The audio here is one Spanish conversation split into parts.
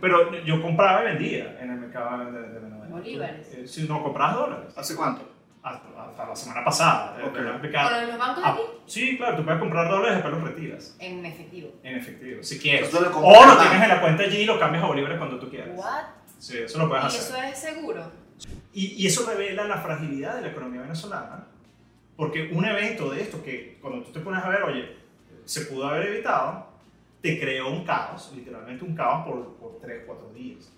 pero yo compraba y vendía en el mercado de, de Venezuela. Bolívares. Eh, Sí, no, comprabas dólares. ¿Hace cuánto? Hasta, hasta la semana pasada. eh, Ok. te voy a explicar. ¿Con los bancos de Ah, aquí? sí, claro, tú puedes comprar dólares y después los retiras En efectivo. en efectivo, si quieres. Lo O compras lo en tienes en la cuenta allí y lo cambias a bolívares cuando tú quieras. ¿What? Sí, eso lo puedes ¿Y hacer. eso es seguro? Y, y eso revela la fragilidad de la economía venezolana, porque un evento de esto que cuando tú te pones a ver, oye, se pudo haber evitado, te creó un caos, literalmente un caos por, por 3, 4 días.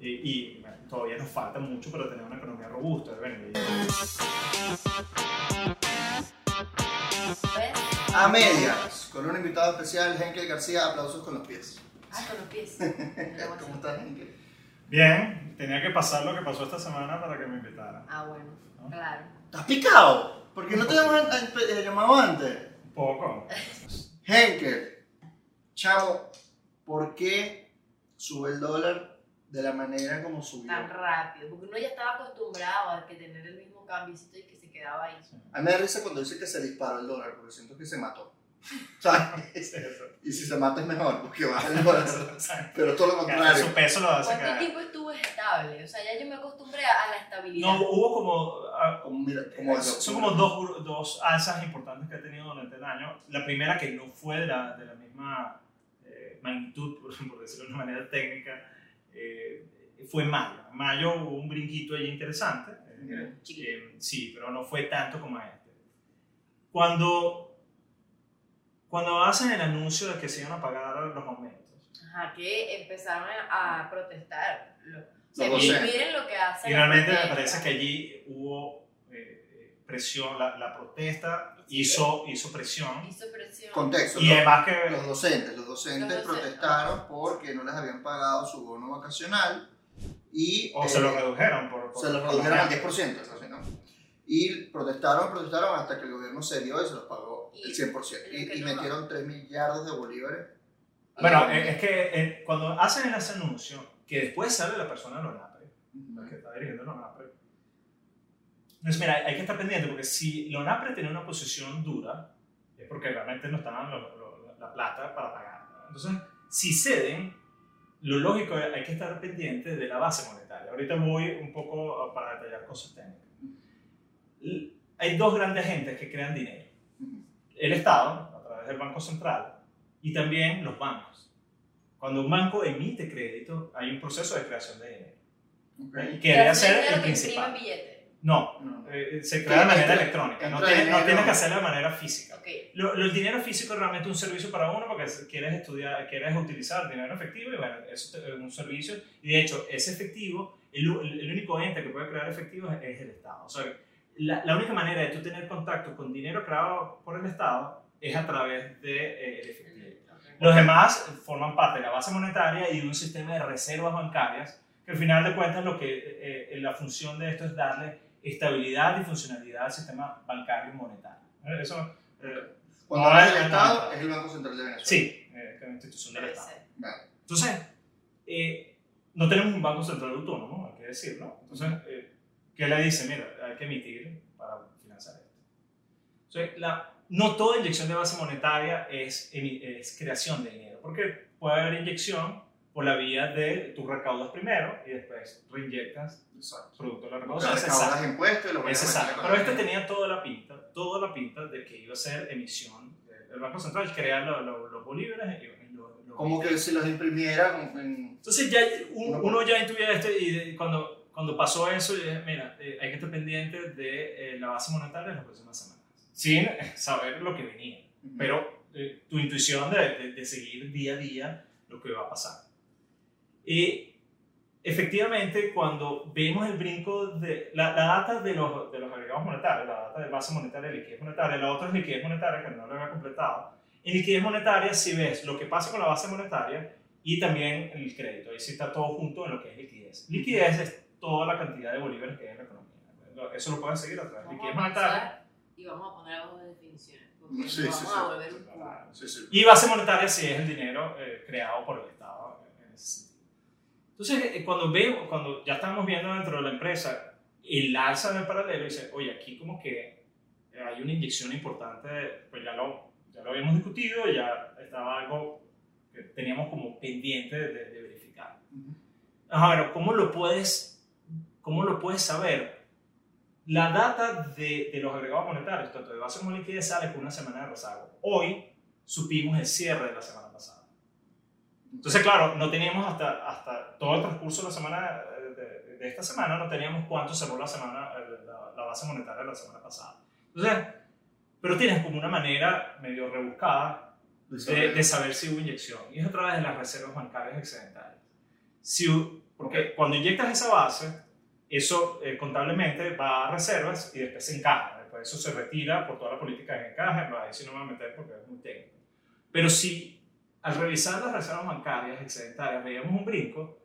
Y, y, bueno, todavía nos falta mucho para tener una economía robusta. Bueno. A medias, con un invitado especial, Henkel García, aplausos con los pies. Ah, con los pies. ¿Cómo estás, Henkel? Bien, tenía que pasar lo que pasó esta semana para que me invitaran. Ah, bueno. Claro. ¿Estás picado? ¿Por qué no te hemos eh, llamado antes? Un poco. Henkel, chamo, ¿por qué sube el dólar de la manera como subió? Tan rápido. Porque uno ya estaba acostumbrado a que tener el mismo cambiecito y que se quedaba ahí. A mí me da risa cuando dice que se disparó el dólar, porque siento que se mató. ¿Sabes? Y si se mata es mejor, porque baja el dólar. Pero todo lo Su contrario. peso lo hace ¿Cuánto caer. tiempo estuvo estable? O sea, ya yo me acostumbré a la estabilidad. No, hubo como ah, Como, mira, como son como dos, dos alzas importantes que ha tenido durante el año. La primera que no fue de la, de la misma eh, magnitud, por, por decirlo de una manera técnica, eh, fue en mayo. En mayo hubo un brinquito ahí interesante. eh, eh, sí, pero no fue tanto como este. Cuando, cuando hacen el anuncio de que se iban a pagar los aumentos, Ajá, que empezaron a, protestar. Lo- o sea, miren, lo que hace. Y realmente me parece que allí hubo presión, la, la protesta Sí. hizo, hizo presión. Hizo presión. Contexto. Y ¿no? además que... Los docentes, los docentes Los docentes. protestaron porque no les habían pagado su bono vacacional y O se eh, lo redujeron por... por- se lo redujeron al la- 10%. así, ¿no? Y protestaron, protestaron hasta que el gobierno se dio y se los pagó Y- el 100%. y Y, no- metieron 3 millardos de bolívares. Bueno, eh, es que eh, cuando hacen ese anuncio, que después sale la persona de Lonapre, la que está dirigiendo entonces mira, hay que estar pendiente porque si Lonapre tiene una posición dura, es porque realmente no lo- la plata para pagar. Entonces, si ceden, lo lógico es hay que estar pendiente de la base monetaria. Ahorita voy un poco a- para detallar cosas técnicas. Hay dos grandes agentes que crean dinero. El Estado, a través del Banco Central, y también los bancos. Cuando un banco emite crédito, hay un proceso de creación de dinero. Ok. Que debe ser el que principal. imprimen billetes. No, No. eh, se crea de manera Entra- electrónica. No entra tienes, no tienes que hacerlo de manera física. Ok. Lo, lo- el dinero físico es realmente un servicio para uno porque quieres estudiar, quieres utilizar dinero efectivo y bueno, eso es un servicio. Y de hecho, ese efectivo, el, el único ente que puede crear efectivo es, es el Estado. O sea, la, la única manera de tú tener contacto con dinero creado por el Estado es a través del de, eh, el efectivo. Ok. Los demás forman parte de la base monetaria y de un sistema de reservas bancarias que al final de cuentas lo que eh, eh, la función de esto es darle estabilidad y funcionalidad al sistema bancario y monetario. Eso, eh, Cuando No, hablas no, del no, Estado, no. es el Banco Central de Venezuela. sí, eh, que es una institución del Estado. Vale. Entonces, eh, no tenemos un banco central autónomo, hay que decirlo. Entonces, eh, ¿qué le dice? Mira, hay que emitir para financiar esto. Entonces, la, no toda inyección de base monetaria es, es creación de dinero, porque puede haber inyección por la vía de tú recaudas primero y después reinyectas Exacto. producto de la recaudación. exacto. recaudas impuestos y lo exacto. Pero este tenía toda la pinta, toda la pinta de que iba a ser emisión. El Banco Central crea lo- lo- los bolívares y, Como que si los imprimiera en... Entonces ya un- uno ya intuía esto y cuando, cuando pasó eso, dije, mira, eh, hay que estar pendiente de eh, la base monetaria en las próximas semanas, sin saber lo que venía, pero eh, tu intuición de, de- de seguir día a día lo que va a pasar. Y efectivamente, cuando vemos el brinco de la, la data de los, de los agregados monetarios, la data de base monetaria y liquidez monetaria, la otra es liquidez monetaria, que no lo había completado. En liquidez monetaria, si ves lo que pasa con la base monetaria y también el crédito, ahí sí está todo junto en lo que es liquidez. Liquidez es toda la cantidad de bolívares que hay en la economía. Eso lo pueden seguir a través de liquidez monetaria. y vamos a poner algo de definiciones. Porque Sí, sí, vamos sí. a volver un poco. Sí, sí. Y base monetaria sí es el dinero eh, creado por el Estado en ese sentido. Entonces, eh, cuando veo, cuando ya estamos viendo dentro de la empresa el alza del paralelo, dice, oye, aquí como que hay una inyección importante, pues ya lo, ya lo habíamos discutido, ya estaba algo que teníamos como pendiente de, de verificar. Ahora, ¿cómo lo puedes, cómo lo puedes saber? La data de, de los agregados monetarios, tanto de base como liquidez, sale con una semana de rezago. Hoy supimos el cierre de la semana. Entonces, claro, no teníamos hasta, hasta todo el transcurso de la semana eh, de, de esta semana, no teníamos cuánto cerró la, semana, eh, la, la base monetaria de la semana pasada. Entonces, pero tienes como una manera medio rebuscada de, de, saber si hubo inyección. Y es a través de las reservas bancarias excedentarias. Si, porque cuando inyectas esa base, eso eh, contablemente va a reservas y después se encaja. Después eso se retira por toda la política de encaje, pero ahí sí no me voy a meter porque es muy técnico. Pero si al revisar las reservas bancarias excedentarias veíamos un brinco,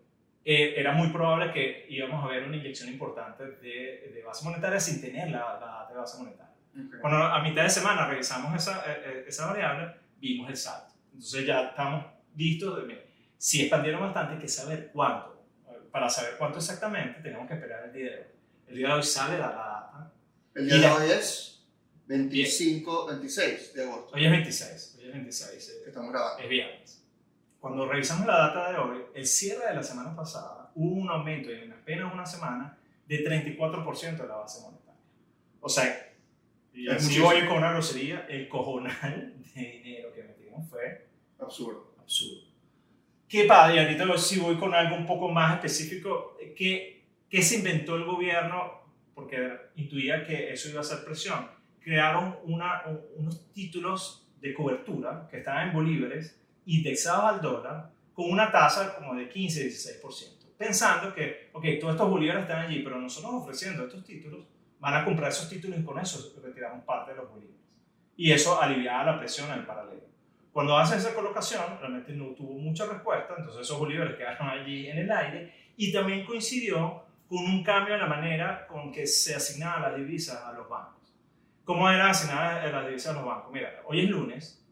eh, era muy probable que íbamos a ver una inyección importante de, de base monetaria sin tener la, la de base monetaria. Okay. Cuando a mitad de semana revisamos esa, eh, esa variable, vimos el salto. Entonces ya estamos listos. De, si expandieron bastante, hay que saber cuánto. Para saber cuánto exactamente, tenemos que esperar el día de hoy. El día de hoy sale la data. El día de hoy es 25, 26 de agosto. Hoy es 26. Hoy es 26. Eh, Estamos grabando. Es viernes. Cuando revisamos la data de hoy, el cierre de la semana pasada hubo un aumento en apenas una semana de 34% de la base monetaria. O sea, y así voy con una grosería, el cojonal de dinero que metimos fue absurdo. absurdo. ¿Qué pasa? Y ahorita sí voy con algo un poco más específico. ¿Qué, ¿Qué se inventó el gobierno? Porque intuía que eso iba a ser presión. Crearon una, unos títulos de cobertura que estaban en bolívares indexados al dólar con una tasa como de 15-16%. Pensando que, ok, todos estos bolívares están allí, pero nosotros ofreciendo estos títulos, van a comprar esos títulos y con eso retiramos parte de los bolívares. Y eso aliviaba la presión el paralelo. Cuando hace esa colocación, realmente no tuvo mucha respuesta, entonces esos bolívares quedaron allí en el aire y también coincidió con un cambio en la manera con que se asignaban las divisas a los bancos. ¿Cómo eran asignadas las divisas a los bancos? Mira, hoy es lunes,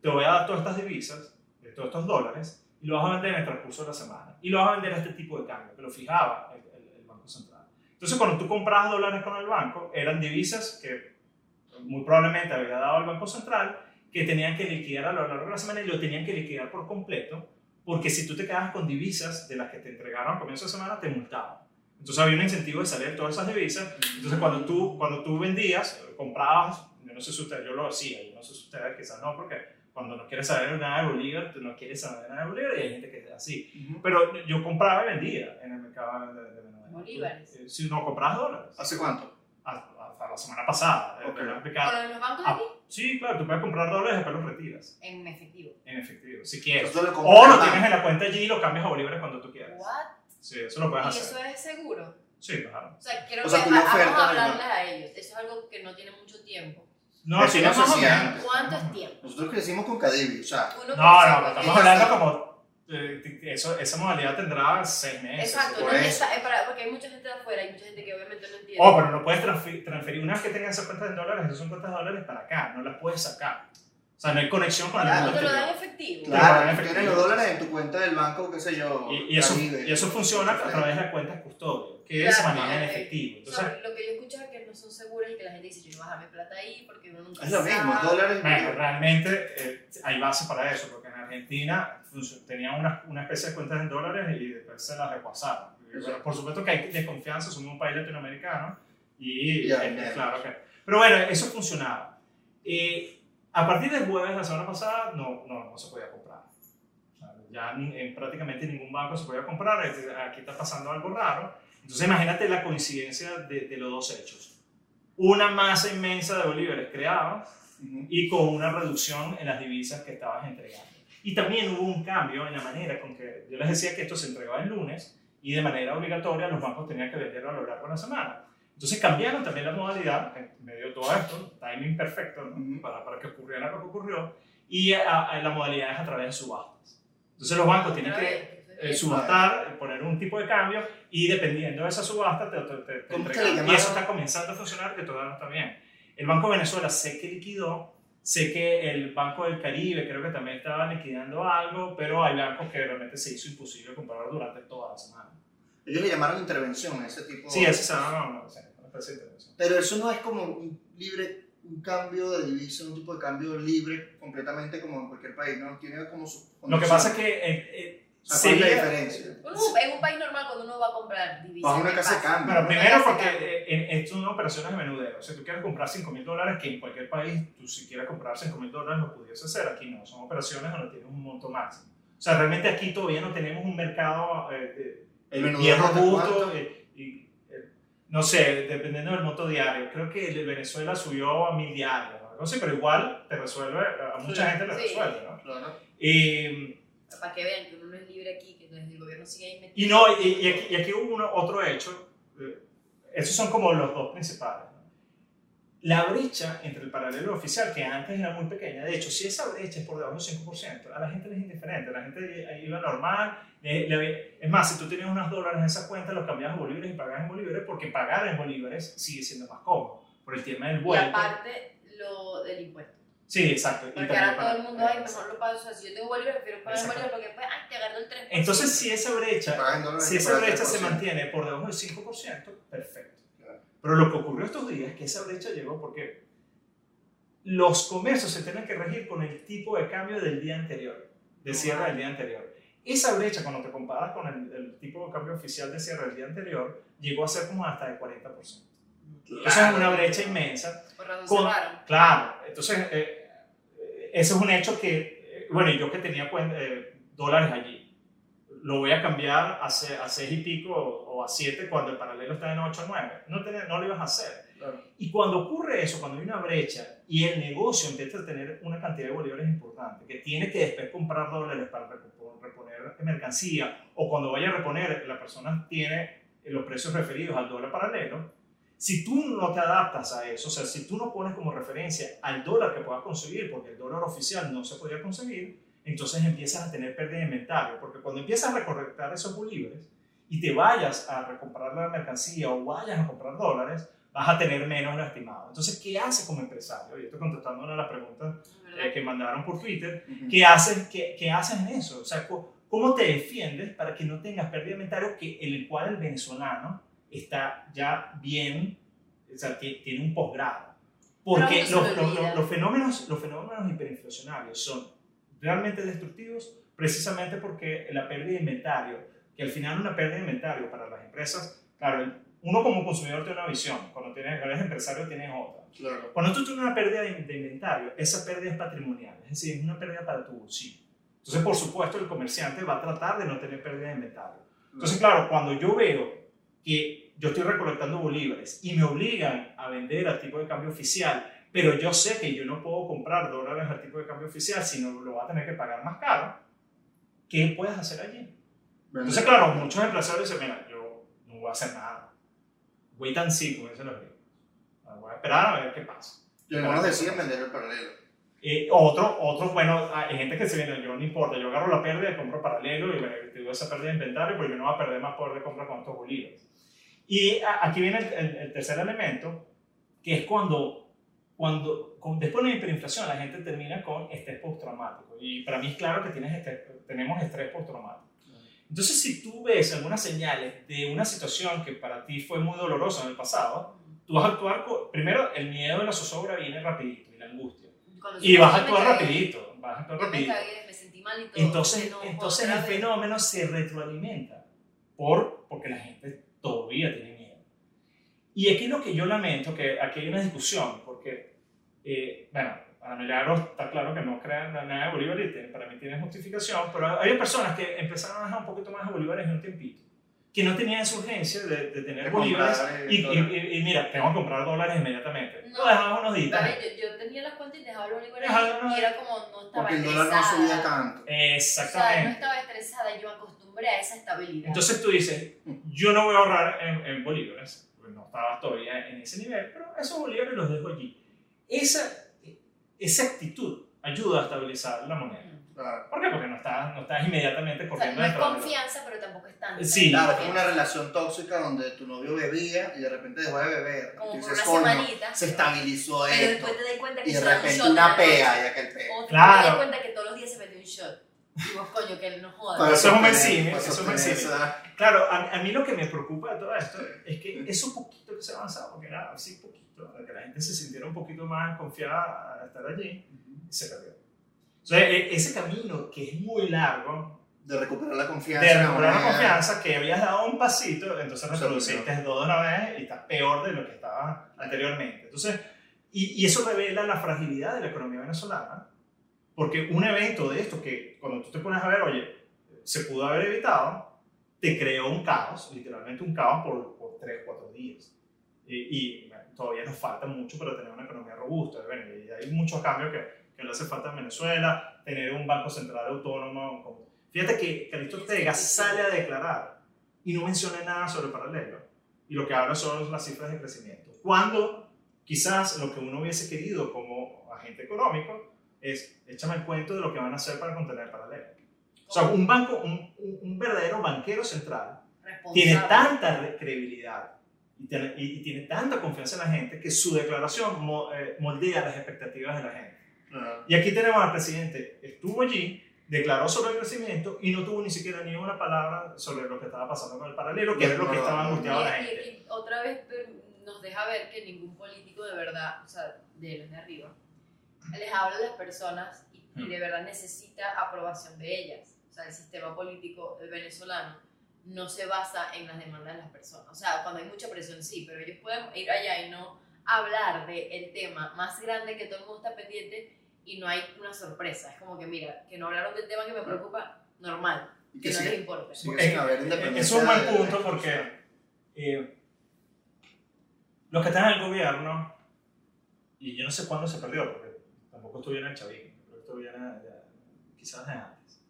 te voy a dar todas estas divisas, todos estos dólares, y lo vas a vender en el transcurso de la semana. Y lo vas a vender a este tipo de cambio, que lo fijaba el, el, el Banco Central. Entonces, cuando tú comprabas dólares con el banco, eran divisas que muy probablemente había dado el Banco Central, que tenían que liquidar a lo largo de la semana y lo tenían que liquidar por completo, porque si tú te quedabas con divisas de las que te entregaron a comienzo de semana, te multaban. Entonces había un incentivo de salir todas esas divisas. Entonces cuando tú, cuando tú vendías, comprabas, yo no sé si ustedes, yo lo hacía, yo no sé si ustedes quizás no, porque cuando no quieres saber nada de Bolívar, tú no quieres saber nada de Bolívar y hay gente que es así. Uh -huh. Pero yo compraba y vendía en el mercado de, de Venezuela. Bolívares. Si no compras dólares. ¿Hace cuánto? Hasta la semana pasada. Okay. ¿Con los bancos aquí? Ah, sí, claro, tú puedes comprar dólares y después los retiras. En efectivo. En efectivo, si quieres. Lo o lo tienes en la cuenta allí y lo cambias a bolívares cuando tú quieras. ¿What? Sí, eso lo puedes ¿Y hacer. eso es seguro? Sí, claro. O sea, quiero O sea, que vamos a hablarles a ellos. Eso es algo que no tiene mucho tiempo. No, sí, no antes. ¿Cuánto es tiempo? Nosotros crecimos con Cadivi, o sea, No, no, pero estamos hablando como. eh, eso, esa modalidad tendrá seis meses. Exacto, por no, es para- porque hay mucha gente de afuera, hay mucha gente que obviamente no entiende. Oh, pero no puedes transfi- transferir. Una vez que tengas esas cuentas en dólares, esas son cuentas de dólares para acá, no las puedes sacar. O sea, no hay conexión con el Claro, mundo ¿No te lo dan efectivo? Claro. en tú efectivo. tienes los dólares en tu cuenta del banco, qué sé yo. Y, y eso, y eso funciona a través de las cuentas custodio, que se Claro, manejan en ok. efectivo. O Entonces, sea, lo que yo escucho es que no son seguras y que la gente dice, yo no voy a dejar mi plata ahí porque uno nunca Es lo mismo, sabe". dólares. Bueno, realmente eh, hay base para eso, porque en Argentina tenían una, una especie de cuentas en dólares y después se las repasaron. Bueno, por supuesto que hay desconfianza, somos un país latinoamericano y eh, ya. claro que... Pero bueno, eso funcionaba. Eh, a partir del jueves, la semana pasada, no, no, no se podía comprar. Ya en, en prácticamente ningún banco se podía comprar, aquí está pasando algo raro. Entonces imagínate la coincidencia de, de los dos hechos. Una masa inmensa de bolívares creada Ujú. y con una reducción en las divisas que estabas entregando. Y también hubo un cambio en la manera con que yo les decía que esto se entregaba el lunes y de manera obligatoria los bancos tenían que venderlo a lo largo de la semana. Entonces cambiaron también la modalidad, en medio de todo esto, timing perfecto ¿no? Para, para que ocurriera lo que ocurrió, y a- a- la modalidad es a través de subastas. Entonces los bancos tienen que eh, subastar, poner un tipo de cambio y dependiendo de esa subasta te, te, te- te ¿Cómo es que entregan. Y eso está comenzando a funcionar, que todavía no está bien. El Banco de Venezuela sé que liquidó, sé que el Banco del Caribe creo que también estaba liquidando algo, pero hay bancos que realmente se hizo imposible comprar durante toda la semana. Ellos le llamaron intervención a ese tipo. Sí, ese se llama no, intervención. Pero eso no es como un libre, un cambio de divisa, un tipo de cambio libre completamente como en cualquier país, ¿no? Tiene como su. Lo que pasa es que eh, eh, O sea, ¿Cuál es la diferencia? Uno, en un país normal, cuando uno va a comprar divisas. Vas a una ¿qué casa de cambio. Bueno, Una primero casa de porque eh, en- esto es una operación de menudeo. O sea, tú quieres comprar 5 mil dólares, que en cualquier país tú si quieres comprar 5 mil dólares lo pudiese hacer. Aquí no, son operaciones donde tienes un monto máximo. O sea, realmente aquí todavía no tenemos un mercado eh, eh, El bien robusto. eh, y, eh, no sé, dependiendo del monto diario. Creo que el de Venezuela subió a mil diarios. o algo así, pero igual te resuelve, a mucha Sí, gente le sí. resuelve. ¿no? Claro. Y, Para que vean que uno no es libre aquí, que desde el gobierno sigue ahí metido. Y no, y, y aquí, y aquí hubo uno- otro hecho, eh, esos son como los dos principales. La brecha entre el paralelo oficial, que antes era muy pequeña, de hecho, si esa brecha es por debajo del 5%, a la gente le es indiferente, la gente iba normal, le- le- es más, si tú tenías unos dólares en esa cuenta, los cambiabas a bolívares y pagabas en bolívares, porque pagar en bolívares sigue siendo más cómodo, por el tema del Y vuelto. aparte, lo del impuesto. Sí, exacto. y Porque ahora para- todo el mundo, ay, mejor lo pago. O sea, si yo tengo bolívar, prefiero pagar en Exacto. bolívar porque después, ay, te agarro el 3%. Entonces, si esa brecha Pagas en dólares Si y esa brecha se 3%. mantiene por debajo del 5%, perfecto. Claro. Pero lo que ocurrió estos días es que esa brecha llegó porque los comercios se tienen que regir con el tipo de cambio del día anterior, de cierre del día anterior. Esa brecha, cuando te comparas con el, el tipo de cambio oficial de cierre del día anterior, llegó a ser como hasta de 40%. Esa es una brecha inmensa. Con-. Claro, entonces, eh, eh, ese es un hecho que, eh, bueno, yo que tenía cuen- eh, dólares allí, lo voy a cambiar a, se- a 6 y pico o, a 7 cuando el paralelo está en 8 o 9. No, te- no lo ibas a hacer. Claro. Y cuando ocurre eso, cuando hay una brecha y el negocio empieza a tener una cantidad de bolívares importante, que tiene que después comprar dólares para repo- reponer mercancía, o cuando vaya a reponer, la persona tiene los precios referidos al dólar paralelo, si tú no te adaptas a eso, o sea, si tú no pones como referencia al dólar que puedas conseguir, porque el dólar oficial no se podía conseguir, entonces empiezas a tener pérdida de inventario, porque cuando empiezas a recortar esos bolívares y te vayas a recomprar la mercancía o vayas a comprar dólares, vas a tener menos lo estimado. Entonces, ¿qué haces como empresario? Y estoy contestando una de las preguntas eh, que mandaron por Twitter. ¿Qué haces, qué, qué haces en eso? O sea, ¿cómo te defiendes para que no tengas pérdida de inventario que, en el cual el venezolano está ya bien, o sea, que tiene un posgrado? Porque los- los fenómenos, los fenómenos hiperinflacionarios son realmente destructivos precisamente porque la pérdida de inventario, que al final una pérdida de inventario para las empresas, claro, uno como consumidor tiene una visión, cuando tienes, cuando eres empresario tienes otra. Claro. Cuando tú tienes una pérdida de, de inventario, esa pérdida es patrimonial, es decir, es una pérdida para tu bolsillo. Entonces, por supuesto, el comerciante va a tratar de no tener pérdida de inventario. Entonces, claro, cuando yo veo que yo estoy recolectando bolívares y me obligan a vender al tipo de cambio oficial, pero yo sé que yo no puedo comprar dólares al tipo de cambio oficial, sino lo va a tener que pagar más caro, ¿qué puedes hacer allí? Entonces, claro, muchos empresarios dicen, mira, yo no voy a hacer nada. Wait and see, como dicen los gringos. Voy a esperar a ver qué pasa. Y algunos deciden vender el paralelo. Eh, otro, otros, bueno, hay gente que se viene, yo no importa, yo agarro la pérdida y compro paralelo y bueno, tengo esa pérdida de inventario, pero yo no voy a perder más poder de compra con estos bolívares. Y a- aquí viene el, el- el tercer elemento, que es cuando, cuando con- después de la hiperinflación la gente termina con estrés postraumático. Y para mí es claro que tienes estrés- tenemos estrés postraumático. Entonces, si tú ves algunas señales de una situación que para ti fue muy dolorosa en el pasado, tú vas a actuar, con- primero el miedo de la zozobra viene rapidito y la angustia. Cuando Y vas a me actuar rapidito, vas a actuar me rapidito. cagué, me sentí mal y todo. Entonces, no, entonces el fenómeno se retroalimenta por, porque la gente todavía tiene miedo. Y aquí lo que yo lamento, que aquí hay una discusión, eh, bueno, a Milagros está claro que no crean nada de Bolívar y para mí tiene justificación, pero hay personas que empezaron a dejar un poquito más de Bolívares en un tiempito, que no tenían esa urgencia de, de tener De Bolívares eh, y, y- y- y mira, tengo que comprar dólares inmediatamente. No. Lo dejaba unos días. Vale, yo, yo tenía las cuentas y dejaba los bolívares Dejaba- ahí y era como no estaba Porque el dólar no subía tanto. O sea, no Exactamente. estaba estresada y yo me acostumbré a esa estabilidad. Entonces tú dices, yo no voy a ahorrar en, en bolívares, no estaba todavía en ese nivel, pero esos bolívares los dejo allí. Esa, esa actitud ayuda a estabilizar la moneda. Claro. ¿Por qué? Porque no estás, no estás inmediatamente o sea, corriendo no es de confianza, pero tampoco es tanta. Sí. Claro, es una relación tóxica donde tu novio bebía y de repente dejó de beber. Como por una "Coño, semanita. se estabilizó Pero esto. después te das cuenta que Y de un repente shot en una pea y aquel peo. O te Claro. das cuenta que todos los días se metió un shot. Y vos, coño, que él no joda. Pero eso es un vencime, para eso es un Claro, a, a mí lo que me preocupa de todo esto es que eso poquito que se ha avanzado, porque era así poquito, gente se sintiera un poquito más confiada a estar allí, se perdió. O sea, e- ese camino que es muy largo, de recuperar la confianza. de recuperar la confianza que habías dado un pasito, entonces Se reproduciste dos de una vez y estás peor de lo que estaba anteriormente. Entonces, y, y eso revela la fragilidad de la economía venezolana, porque un evento de esto que cuando tú te pones a ver, oye, se pudo haber evitado, te creó un caos, literalmente un caos por, por tres, cuatro días. Y, y, bueno, todavía nos falta mucho para tener una economía robusta. Bueno, y hay muchos cambios que, que le hace falta en Venezuela, tener un banco central autónomo. con- Fíjate que Calixto Ortega sale a declarar y no menciona nada sobre el paralelo. Y lo que habla son las cifras de crecimiento. Cuando quizás lo que uno hubiese querido como agente económico es, échame el cuento de lo que van a hacer para contener el paralelo. O sea, un banco, un, un- verdadero banquero central tiene tanta re- credibilidad y tiene, y- y tiene tanta confianza en la gente que su declaración mo- eh, moldea las expectativas de la gente. Claro. Y aquí tenemos al presidente, estuvo allí, declaró sobre el crecimiento y no tuvo ni siquiera ni una palabra sobre lo que estaba pasando con el paralelo, que era lo que estaba angustiado la Y- y- gente. y otra vez nos deja ver que ningún político de verdad, o sea, de los de arriba, les habla a las personas y, y de verdad necesita aprobación de ellas. O sea, el sistema político venezolano no se basa en las demandas de las personas. O sea, cuando hay mucha presión sí, pero ellos pueden ir allá y no hablar del tema más grande que todo el mundo está pendiente y no hay una sorpresa. Es como que, mira, que no hablaron del tema que me preocupa, normal, Y que que no les importa. Eh. Es un buen de- punto porque eh, los que están en el gobierno, y yo no sé cuándo se perdió, porque tampoco estuve en el chavismo, viene de- quizás antes.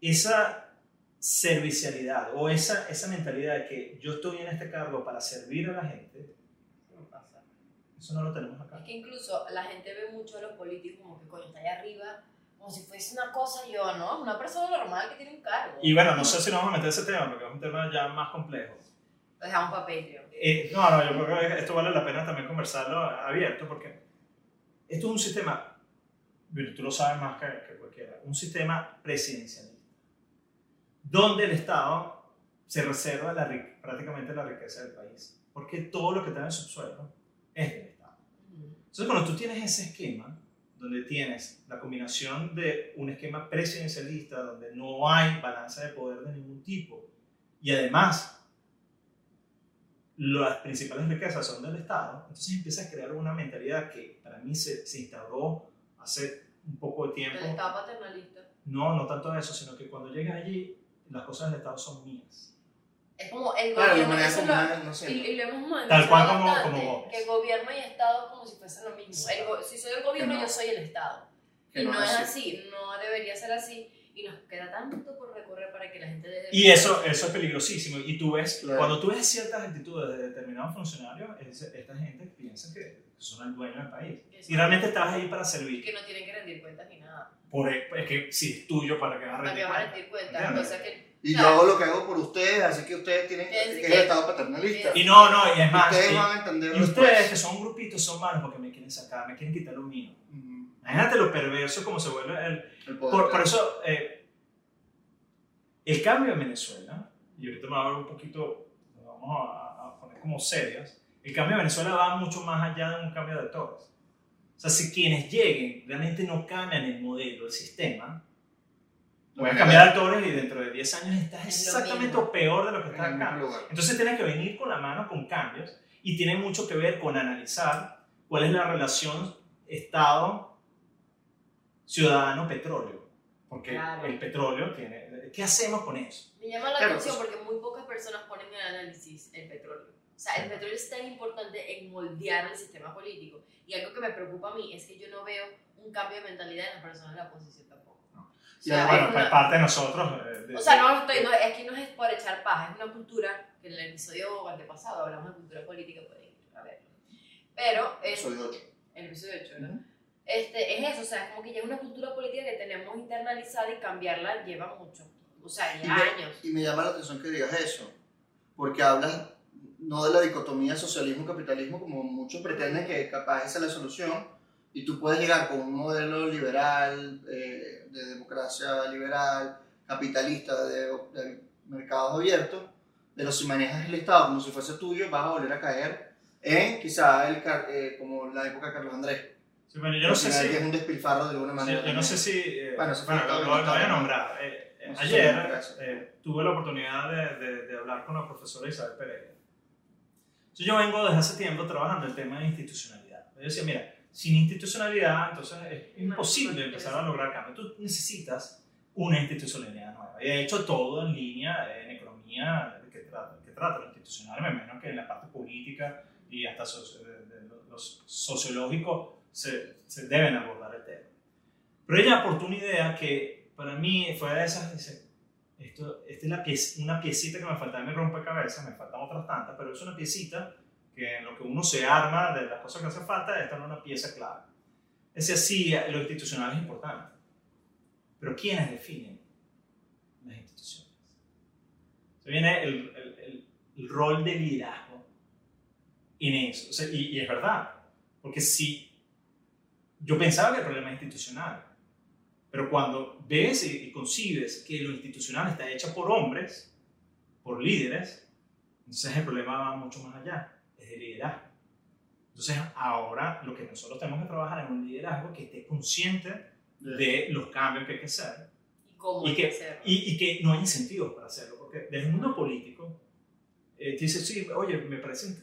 Esa servicialidad o esa, esa mentalidad de que yo estoy en este cargo para servir a la gente, No pasa. eso no lo tenemos acá. Es que incluso la gente ve mucho a los políticos como que coño está allá arriba, como si fuese una cosa yo, ¿no? Una persona normal que tiene un cargo. Y bueno, no sé si nos vamos a meter ese tema, porque es un tema ya más complejo. Lo dejamos para Patreon. Eh, no, no, yo creo que esto vale la pena también conversarlo abierto porque esto es un sistema, tú lo sabes más que, que cualquiera, un sistema presidencialista, donde el Estado se reserva la, prácticamente la riqueza del país, porque todo lo que está en el subsuelo es del Estado. Entonces, cuando tú tienes ese esquema, donde tienes la combinación de un esquema presidencialista, donde no hay balanza de poder de ningún tipo, y además las principales riquezas son del Estado, entonces empieza a crear una mentalidad que para mí se, se instauró hace un poco de tiempo. El Estado paternalista. No, no tanto eso, sino que cuando llegas allí, las cosas del Estado son mías. Es como el Claro, gobierno. manera eso lo- no sé. y, y lo hemos mencionado Tal cual como- bastante, como vos. que gobierno y Estado como si fuesen lo mismo. El si soy el gobierno, no. yo soy el Estado. Y no, no es es así, no debería ser así. Y nos queda tanto por recorrer para que la gente Y eso, eso es peligrosísimo. Y tú ves, Claro. cuando tú ves ciertas actitudes de determinados funcionarios, es- esta gente piensa que son el dueño del país. Y realmente estás ahí para Y servir. que no tienen que rendir cuentas ni nada. Por, es que si es tuyo, ¿para que vas a Para que rendir? cuentas? rendir cuentas. Que, Y Claro. yo hago lo que hago por ustedes, así que ustedes tienen que, Es que que- es el Estado paternalista. Y no, no, y es más, ustedes y- van a entender Y ustedes, que son un grupito, son malos porque me quieren sacar, me quieren quitar lo mío. Imagínate lo perverso como se vuelve el... el poder. Por, por eso, eh, el cambio en Venezuela, y ahorita me voy a hablar un poquito, nos vamos a, a poner como serias, el cambio en Venezuela va mucho más allá de un cambio de actores. O sea, si quienes lleguen realmente no cambian el modelo, el sistema, puedes cambiar de actores y dentro de 10 años estás exactamente o peor de lo que estás acá. Entonces tienes que venir con la mano con cambios y tiene mucho que ver con analizar cuál es la relación Estado, ciudadano, petróleo. Porque Claro. el petróleo tiene... ¿Qué hacemos con eso? Me llama la Claro, atención pues- porque muy pocas personas ponen en análisis el petróleo. O sea, el petróleo es tan importante en moldear el sistema político. Y algo que me preocupa a mí es que yo no veo un cambio de mentalidad en las personas de la oposición tampoco. No. O Y sea, es Bueno, una- parte de nosotros... eh, de- o sea, no estoy, no, aquí no es por echar paja, es una cultura que en el episodio antepasado hablamos de cultura política, pueden ir a verlo. Pero es Soy ocho. el episodio 8, ¿verdad? Este, es eso, o sea, es como que ya es una cultura política que tenemos internalizada y cambiarla lleva mucho. O sea, Y ya me- años. Y me llama la atención que digas eso, porque hablas no de la dicotomía socialismo-capitalismo como muchos pretenden que capaz esa es la solución, y tú puedes llegar con un modelo liberal, eh, de democracia liberal, capitalista, de, de mercados abiertos, pero si manejas el Estado como si fuese tuyo, vas a volver a caer en quizá el, eh, como la época de Carlos Andrés. Sí, bueno, yo no sé si... es un despilfarro de alguna Sí, manera. yo no sé si... eh, Bueno, bueno, todo lo, lo voy a nombrar. Ayer eh, tuve la oportunidad de, de- de hablar con la profesora Isabel Pereira. Entonces, yo vengo desde hace tiempo trabajando el tema de institucionalidad. Yo decía, mira, sin institucionalidad, entonces es imposible empezar a lograr cambio. Tú necesitas una institucionalidad nueva. Y de hecho, todo en línea, en economía, que trata, que trata lo institucional, me imagino que en la parte política y hasta socio- de los sociológicos se, se deben abordar el tema. Pero ella aportó una idea que para mí fue de esas, esto, esta es la una piecita que me faltaba en mi rompecabezas, me faltan otras tantas, pero es una piecita que en lo que uno se arma de las cosas que hace falta, esta no es una pieza clave. Es decir, sí, lo institucional es importante, pero ¿quiénes definen las instituciones? Se viene el, el- el- el rol de liderazgo en eso, O sea, y, y es verdad, porque si yo pensaba que el problema es institucional, pero cuando ves y, concibes que lo institucional está hecho por hombres, por líderes, entonces el problema va mucho más allá, es de liderazgo. Entonces ahora lo que nosotros tenemos que trabajar es un liderazgo que esté consciente de los cambios que hay que hacer ¿Y cómo Y hay que- que hacerlo? y, y que no hay incentivos para hacerlo, porque desde el mundo político, eh, te dices, sí, oye, me parece,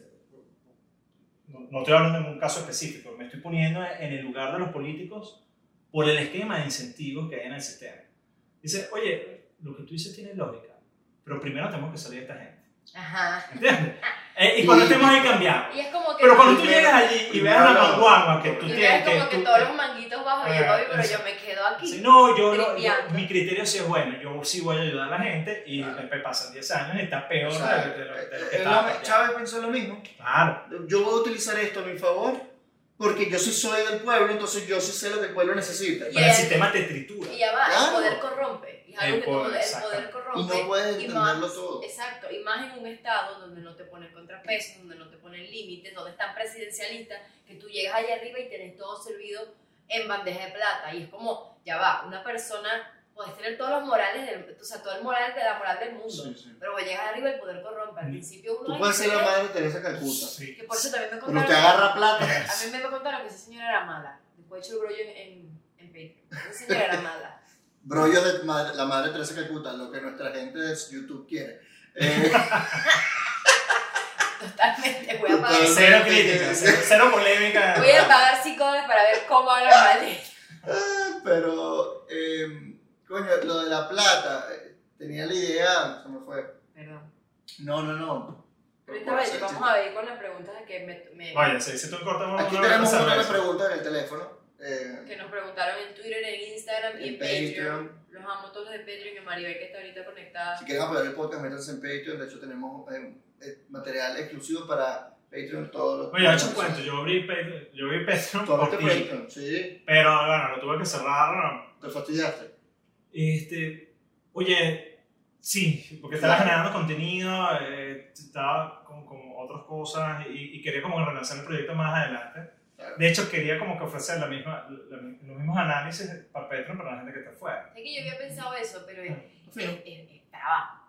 no, no estoy hablando en un caso específico, me estoy poniendo en el lugar de los políticos por el esquema de incentivos que hay en el sistema. Dice, oye, lo que tú dices tiene lógica, pero primero tenemos que salir de esta gente. Ajá. ¿Entiendes? Eh, y cuando estemos ahí cambiamos. Y es como que. Pero cuando tú Primero- llegas allí y veas la manguangua que tú y tienes, ves como que tú- todos los manguitos bajo y yo, papi, pero yo me quedo aquí. Sí, no, yo, lo- yo- mi criterio sí es bueno, yo sí voy a ayudar a la gente y después pasan 10 años y está peor O sea, de lo, de lo que estaba. Chávez pensó lo mismo. Claro, Yo voy a utilizar esto a mi favor porque yo sí soy del pueblo, entonces yo sí sé lo que el pueblo necesita. Y pero el el- sistema te tritura. Y ya va, Claro. el poder corrompe. Y es algo El que poder, el exacto. poder Y corrompe. no puedes Y entenderlo más, todo. exacto, y más en un estado donde no te ponen contrapesos, donde no te ponen límites, donde están presidencialistas, que tú llegas allá arriba y tienes todo servido en bandeja de plata. Y es como, ya va, una persona, puedes tener todos los morales, del, o sea, todo el moral de la moral del mundo, Sí, sí. pero cuando llegas arriba el poder corrompe. Al Mm. principio uno... Tú puedes ser la madre de Teresa Calcuta, Sí. Que por eso también me pero contaron... te agarra plata. A mí me contaron que esa señora era mala. Después de hecho el brollo en, en, en Patreon. Esa señora era mala. Brollo de madre- la madre de Teresa Calcuta, lo que nuestra gente de YouTube quiere. Eh, Totalmente. Voy a pagar. Cero crítica, cero, cero polémica. voy a pagar psicólogos para ver cómo hablan mal de ah, pero, eh, coño, lo de la plata, eh, tenía la idea, se me fue. Perdón. No, no, no. Pero esta vez vamos a ver con las preguntas que, me, me- si, si tú cortamos Aquí una tenemos una cerveza. pregunta en el teléfono. eh, que nos preguntaron en Twitter, en Instagram y en, Patreon. Patreon. Los amo todos los de Patreon y Maribel que está ahorita conectada. Si quieren apoyar el podcast, métanse en Patreon. De hecho, tenemos eh, material exclusivo para Patreon todos los Oye, he hecho un cuento, yo abrí Patreon, yo abrí Patreon por ti, Patreon, sí. pero bueno, lo tuve que cerrar. ¿no? Te fastidiaste. Este, oye, sí, porque estaba Claro. generando contenido, eh, estaba con, con otras cosas y, y quería como relanzar el proyecto más adelante. Claro. De hecho, quería como que ofrecer la misma, la- los mismos análisis para Patreon para la gente que está afuera. Sé que yo había pensado eso, pero es, Fino. es, es- es trabajo.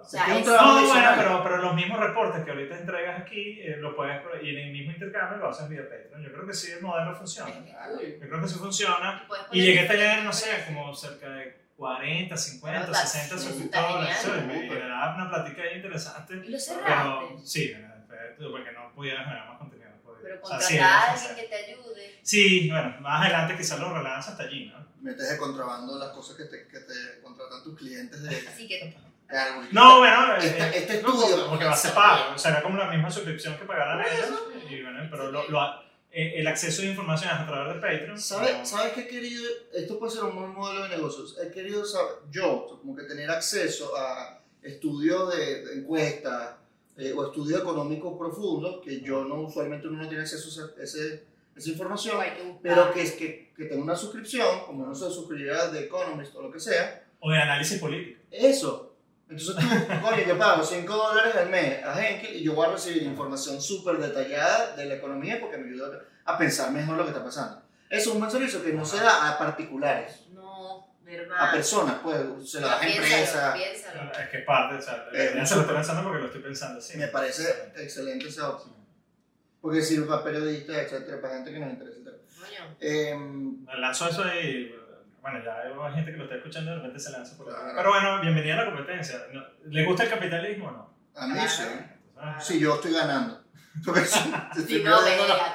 O sea, Es es un es- No, bueno, pero, pero los mismos reportes que ahorita entregas aquí, eh, lo puedes, y en el mismo intercambio lo haces vía Patreon. Yo creo que sí, el modelo funciona. es. Yo creo que sí funciona. Y, llegué a tener, no sé, como cerca de 40, 50, Pero está 60 súper suscriptores. Me daba una plática ahí interesante. Y lo Pero cerraste. sí, eh, porque no podía generar más contenido. pues. Pero O sea, contratar sí, a alguien que te ayude. Sí, bueno, más adelante quizás lo relanza hasta allí, ¿no? Metes de contrabando las cosas que te, que te contratan tus clientes de, Así que. No, bueno, eh, Este- este no, estudio- porque va a ser pago, o sea, era como la misma suscripción que pagaran ellos, y bueno, pero lo, lo- el acceso de información a través de Patreon. ¿Sabes, no- ¿Sabes qué he querido? Esto puede ser un buen modelo de negocios. He querido saber, yo, como que tener acceso a estudios de, de encuestas eh, o estudios económicos profundos, que yo no, usualmente uno no tiene acceso a ese- esa información, pero que es que, que tenga una suscripción, como uno se suscribiría de Economist o lo que sea, O de análisis político. eso. Entonces tú, coño, yo pago 5 dólares al mes a Henkel y yo voy a recibir información súper detallada de la economía porque me ayuda a pensar mejor lo que está pasando. Eso es un buen servicio que no se da a particulares, No, a personas, pues se lo das a empresas. piénsalo. Es que es parte, o sea, Eh, ya se lo estoy pensando porque lo estoy pensando así. Me parece excelente esa opción. Porque sirve para periodistas, etcétera, para gente que nos interesa. Coño. Em, Lanzo eso ahí. Bueno, ya hay gente que lo está escuchando y de repente se lanza por la Claro. Pero bueno, bienvenida a la competencia. ¿Le gusta el capitalismo o no? A mí sí. Ah, Sí, yo estoy ganando. Estoy no,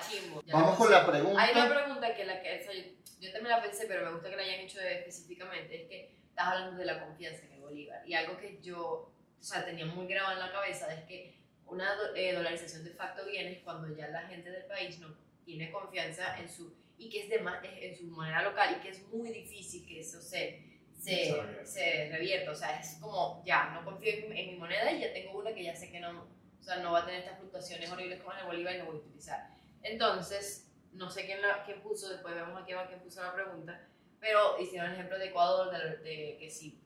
chimbo. Vamos con la pregunta. Hay una pregunta que, la que o sea, yo, yo también la pensé, pero me gusta que la hayan hecho específicamente, es que estás hablando de la confianza en el Bolívar. Y algo que yo o sea, tenía muy grabado en la cabeza es que una eh, dolarización de facto viene cuando ya la gente del país no tiene confianza en su, y que es de ma- en su moneda local y que es muy difícil que eso se, se, Se revierta. O sea, es como, ya, no confío en, en mi moneda y ya tengo una que ya sé que no, o sea, no va a tener estas fluctuaciones horribles como en el Bolívar y no voy a utilizar. Entonces, no sé quién, la, quién puso, después vemos aquí abajo quién puso la pregunta, pero hicieron el ejemplo de Ecuador, de, de que sí.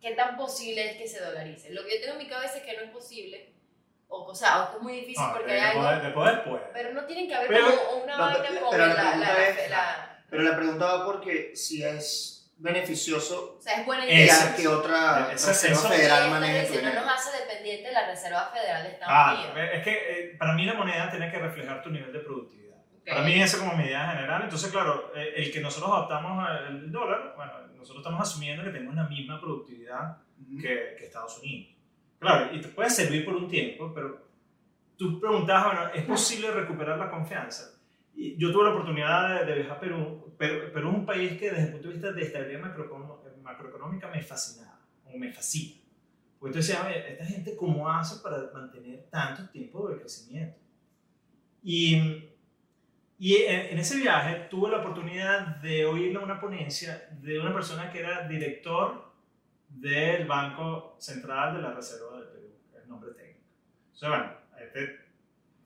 ¿Qué tan posible es que se dolarice? Lo que yo tengo en mi cabeza es que no es posible, o, o sea, o que es muy difícil no, porque de, hay algo, poder, de poder puede. pero no tienen que haber Pero- como una no, vaina pero- como pero la, la la, pregunta la- es- la- Pero la pregunta va porque si es beneficioso o sea, es buena idea. que otra Esa- Reserva eso- Federal maneje tu dice, no dinero. nos hace dependiente de la Reserva Federal de Estados Ah, Unidos. es que eh, para mí la moneda tiene que reflejar tu nivel de productividad. Ok. Para mí esa como mi idea general. Entonces, claro, eh, el que nosotros adoptamos el dólar, bueno, nosotros estamos asumiendo que tenemos la misma productividad que, que Estados Unidos. Claro, y te puede servir por un tiempo, pero tú preguntabas, bueno, ¿es posible recuperar la confianza? Y yo tuve la oportunidad de, de viajar a Perú. Perú. Perú es un país que desde el punto de vista de estabilidad macroecono- macroeconómica me fascinaba, o me fascina. Porque tú decías, "Oye, esta gente cómo hace para mantener tanto tiempo de crecimiento. Y, y en, en ese viaje tuve la oportunidad de oír una ponencia de una persona que era director del Banco Central de la Reserva del Perú, que es el nombre bueno, este,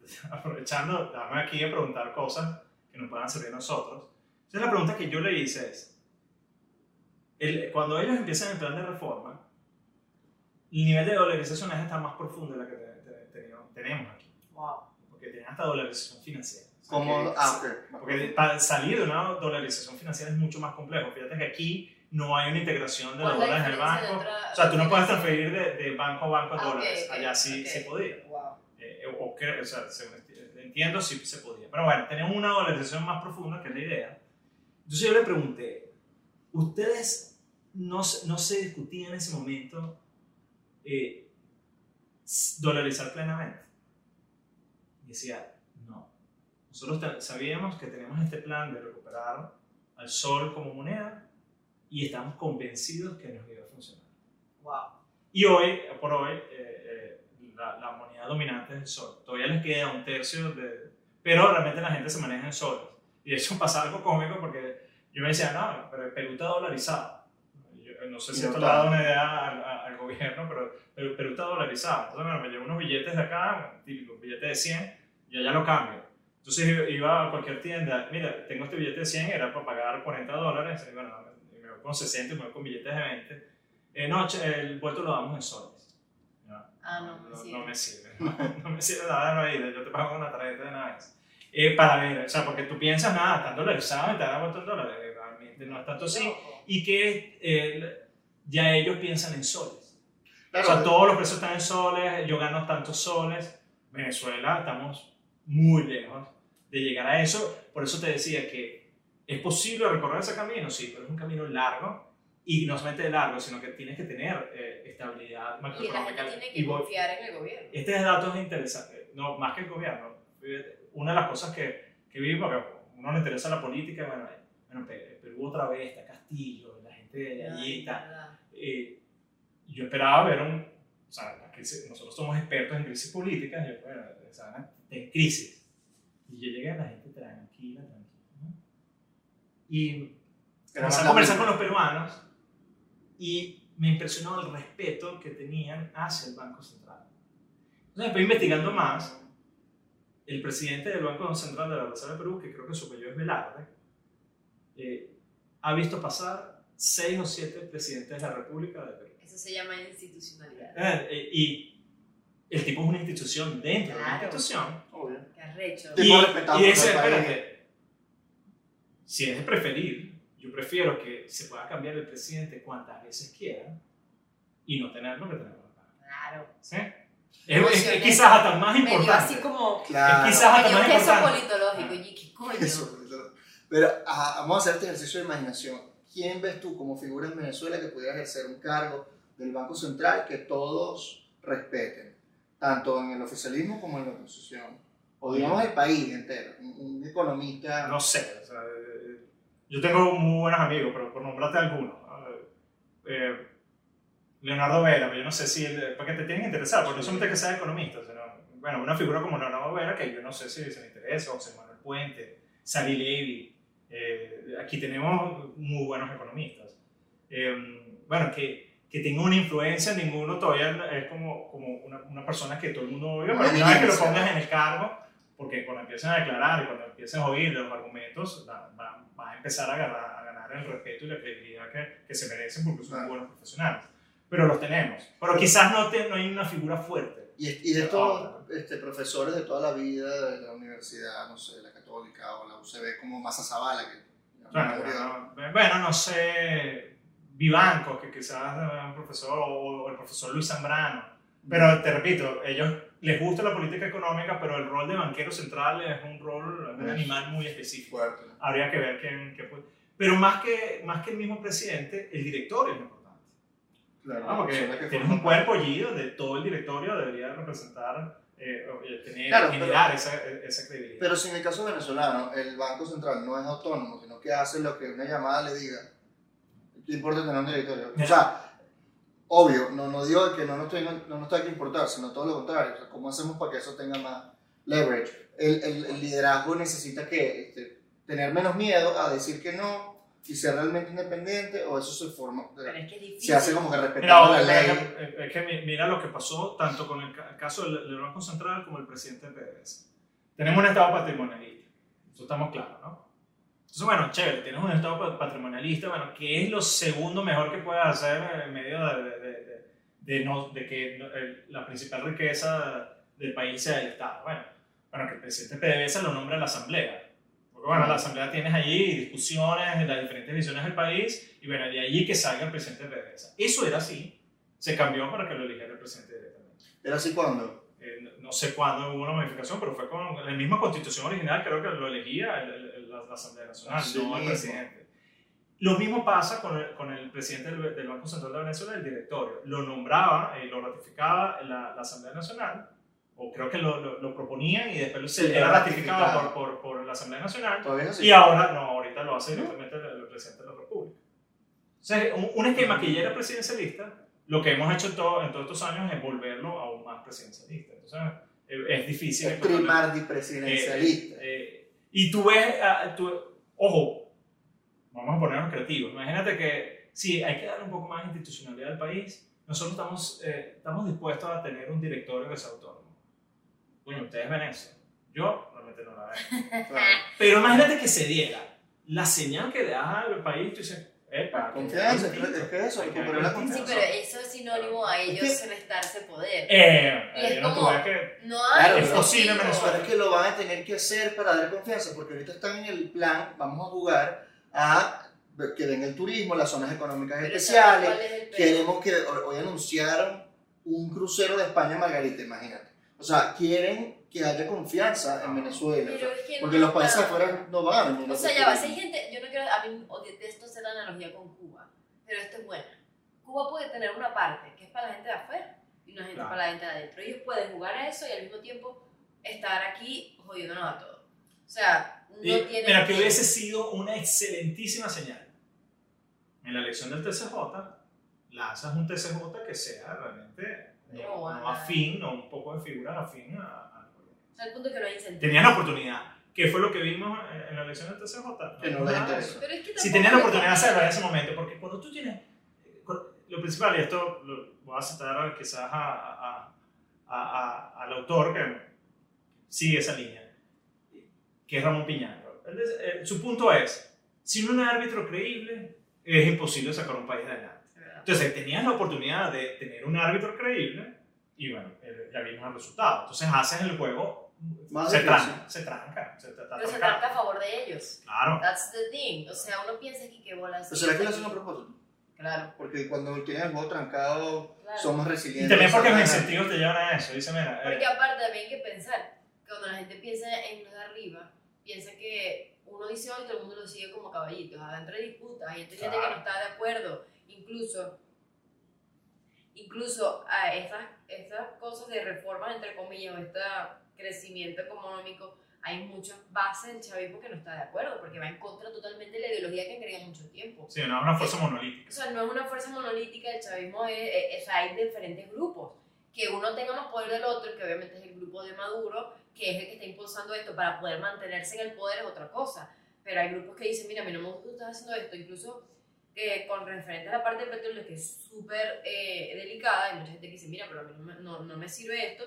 aprovechando, dame aquí a preguntar cosas que nos puedan servir a nosotros. Entonces, la pregunta que yo le hice es, el- cuando ellos empiezan el plan de reforma, el nivel de dolarización es hasta más profundo de la que te- te- tenemos- tenemos aquí, Wow. porque tienen hasta dolarización financiera. O sea, Como, que- ah, ok. porque para salir de una dolarización financiera es mucho más complejo. Fíjate que aquí no hay una integración de los ¿Cuál es la dólares en el banco. otra- O sea, tú no puedes transferir de, de banco a banco Ah, dólares. ok, Allá sí se podía. Wow. Eh, o, creo- o sea, entiendo, sí se podía. Pero bueno, tenemos una dolarización más profunda, que es la idea. Entonces yo le pregunté, ¿ustedes no, se- no se discutían en ese momento eh, dolarizar plenamente? Y decía, no. Nosotros sabíamos que tenemos este plan de recuperar al sol como moneda y estamos convencidos que nos iba a funcionar. Wow. Y hoy, por hoy, eh, eh, la, la moneda dominante es el sol. Todavía les queda un tercio de... Pero realmente la gente se maneja en soles. Y de hecho pasa algo cómico porque yo me decía, no, pero el Perú está dolarizado. Yo, eh, no sé si esto le ha dado una idea al, al gobierno, pero Perú, Perú está dolarizado. Entonces, bueno, me llevo unos billetes de acá, típico, billete de 100, y allá lo cambio. Entonces iba- a cualquier tienda, mira, tengo este billete de 100, era para pagar 40 dólares, y bueno, con 60 y me voy con billetes de 20. Eh, no, el vuelto lo damos en soles. No, Ah, no, me no, sirve. no me sirve. No, me sirve nada, no, yo te pago con una tarjeta de nada. Eh, para ver, o sea, porque tú piensas, nada, están dolarizados y te dan vuelto en dólares. Eh, Realmente no es tanto así. Y que eh, ya ellos piensan en soles. Claro, O sea, todos los precios están en soles, yo gano tantos soles. Venezuela, estamos muy lejos de llegar a eso. Por eso te decía que es posible recorrer ese camino, sí, pero es un camino largo. Y no solamente largo, sino que tienes que tener eh, estabilidad Y la macroeconómica. gente tiene Y que voy- confiar en el gobierno. este dato es interesante, no, más que el gobierno. Una de las cosas que, que vi, porque a uno le interesa la política, bueno, eh, bueno Pe- Perú otra vez, está Castillo, la gente de allí está. Eh, yo esperaba ver un. O sea, la crisis- nosotros somos expertos en crisis políticas, yo, bueno, en crisis. Y yo llegué a la gente tranquila, tranquila. Y comencé a conversar la- con los peruanos y me impresionó el respeto que tenían hacia el Banco Central. Entonces, después investigando más, el presidente del Banco Central de la Reserva de Perú, que creo que su apellido es Velarde, eh, ha visto pasar seis o siete presidentes de la República de Perú. Eso se llama institucionalidad. Eh, eh, y el tipo es una institución dentro de una Claro. institución. Obvio. Qué arrecho. Y, y país. espérate, si es de preferir, yo prefiero que se pueda cambiar el presidente cuantas veces quiera y no tener lo que acá. Claro. ¿Sí? Es, es- es quizás hasta más importante. así como. Claro. Es quizás hasta más queso importante. politológico. Y ¿qué coño? Pero ajá, vamos a hacer este ejercicio de imaginación. ¿quién ves tú como figura en Venezuela que pudiera ejercer un cargo del Banco Central que todos respeten, tanto en el oficialismo como en la oposición? O digamos el país entero, un, un economista. No sé, o sea, eh, yo tengo muy buenos amigos, pero por nombrarte algunos. Eh, Leonardo Vera, pero yo no sé si, él- porque te tienen que interesar, porque no solamente que sea economista, sino, bueno, una figura como Leonardo Vera, que yo no sé si se interesa, José Manuel Puente, Sally Levy, eh, aquí tenemos muy buenos economistas. Eh, bueno, que, que tenga una influencia, ninguno todavía es como, como una, una persona que todo el mundo oiga, pero una vez que lo pongas en el cargo, porque cuando empiecen a declarar y cuando empiecen a oír los argumentos, va, va- va a empezar a ganar, a ganar el respeto y la credibilidad que, que se merecen porque son buenos profesionales. Pero los tenemos. Pero quizás no, te- no hay una figura fuerte. Y, y de estos este, profesores de toda la vida de la universidad, no sé, la católica o la UCB, como Massa Zavala, que Bueno, bueno, bueno, no sé, Vivanco, que quizás es un profesor, o el profesor Luis Zambrano. Pero te repito, ellos les gusta la política económica, pero el rol de banquero central es un rol, un animal muy específico. fuerte. Habría que ver quién, qué puede- Pero más que, más que el mismo presidente, el directorio es importante. Claro, Ah, porque que tienes un cuerpo allí donde todo el directorio debería representar, eh, eh, tener, Claro, pero- generar esa, esa credibilidad. Pero si en el caso venezolano el Banco Central no es autónomo, sino que hace lo que una llamada le diga, ¿qué importa tener un directorio? O sea, obvio, no, no digo que no nos, tenga, no nos tenga que importar, sino todo lo contrario. O sea, ¿Cómo hacemos para que eso tenga más leverage? El, el, el liderazgo necesita que este, tener menos miedo a decir que no y ser realmente independiente, o eso se forma, Pero es que es difícil. se hace como que Mira, respetando la es ley. que- es que mi- mira lo que pasó tanto con el ca- caso del, del Banco Central como el presidente de PDVSA. Tenemos un Estado patrimonialista, eso estamos claros, ¿no? Entonces, bueno, chévere, tienes un Estado pa- patrimonialista, bueno, ¿qué es lo segundo mejor que puedes hacer en medio de, de- de- de- no- que la principal riqueza del país sea el Estado? Bueno, bueno que el presidente de PDVSA lo nombra la Asamblea. Porque, bueno, la Asamblea tienes allí discusiones de las diferentes visiones del país y, bueno, de allí que salga el presidente de PDVSA. Eso era así. Se cambió para que lo eligiera el presidente directamente. Pero así cuando. Eh, no- no sé cuándo hubo una modificación, pero fue con la misma constitución original, creo que lo elegía el- el- el- la, Asamblea Nacional, Así no el mismo. presidente. Lo mismo pasa con el, con el presidente del, del Banco Central de Venezuela, el directorio. Lo nombraba y lo ratificaba la, la Asamblea Nacional, o creo que lo, lo, lo proponían y después Sí, era ratificado por, por, por la Asamblea Nacional. Es. Y ahora, no, ahorita lo hace directamente el, el presidente de la República. O sea, un, un esquema que ya era presidencialista, lo que hemos hecho en, todo- en todos estos años es volverlo aún más presidencialista. Entonces, eh, es difícil. Es encontrar- primardi eh, presidencialista. eh, y tú ves, ah, tú- ojo, vamos a ponernos creativos. Imagínate que sí, hay que darle un poco más de institucionalidad al país. Nosotros estamos, eh, estamos dispuestos a tener un directorio que sea autónomo. Bueno, ustedes ven eso. Yo realmente no la veo. Pero imagínate que se diera la señal que le das al país, tú dices, epa, Confianza, es que eso, recuperar la que- Sí, confianza. pero eso es sinónimo a ellos Es restarse poder. Eh, Y es no, como- ves que No hay. Claro, es posible en. Venezuela. Es que lo van a tener que hacer para dar confianza, porque ahorita están en el plan, vamos a jugar a que venga el turismo, las zonas económicas Pero especiales. ¿sabes cuál es? Queremos que hoy hoy anunciaron un crucero de España a Margarita, imagínate. O sea, quieren que haya confianza en Venezuela. Pero es que porque no, los países claro. afuera no van a venir. O sea, ya va, hay gente, yo no quiero, a mí detesto hacer la analogía con Cuba, pero esto es buena. Cuba puede tener una parte que es para la gente de afuera y una gente Claro. para la gente de adentro. Ellos pueden jugar a eso y al mismo tiempo estar aquí jodiéndonos a todos. O sea, no Y, tiene... mira, que hubiese sido una excelentísima señal. En la elección del TCJ, lanzas un TCJ que sea realmente no, No, no ajá. afín, no un poco de figura afín a-. O sea, el punto que no hay incentivo. Tenían la oportunidad. ¿Qué fue lo que vimos en- en la elección del TCJ? Que no les. Pero es que Si tenían la oportunidad de hacerlo en ese momento, porque cuando tú tienes. Lo principal, y esto lo voy a citar quizás a, a- a- a- al autor que sigue esa línea, que es Ramón es- eh, su punto es: si no hay árbitro creíble, es imposible sacar un país adelante. Entonces, tenías la oportunidad de tener un árbitro creíble y bueno, eh, ya vimos el resultado. Entonces, haces el juego, Más se tranca, se tranca, se está Pero se trata a favor de ellos. Claro. That's the thing. O sea, uno piensa que qué bolas. Pero ¿será que lo hacen a propósito? Claro, Porque cuando tienen el juego trancado, claro. son más Y resilientes. también porque los saben- incentivos te llevan a eso. Dice, mira, eh, Porque aparte también hay que pensar, cuando la gente piensa en los de arriba, piensa que uno dice hoy, todo el mundo lo sigue como caballitos. Adentro hay disputas, hay gente que no está de acuerdo. Incluso, incluso a estas, estas cosas de reformas, entre comillas, o este crecimiento económico, hay muchas bases del chavismo que no está de acuerdo, porque va en contra totalmente de la ideología que querido mucho tiempo. Sí, no es una fuerza monolítica. O sea, no es una fuerza monolítica, el chavismo es, es, es hay diferentes grupos. Que uno tenga más poder del otro, que obviamente es el grupo de Maduro, que es el que está impulsando esto para poder mantenerse en el poder, es otra cosa. Pero hay grupos que dicen, mira, a mí no me gusta que estás haciendo esto, incluso eh, con referente a la parte del petróleo, que es súper eh, delicada, hay mucha gente que dice, mira, pero a mí no no, no me sirve esto,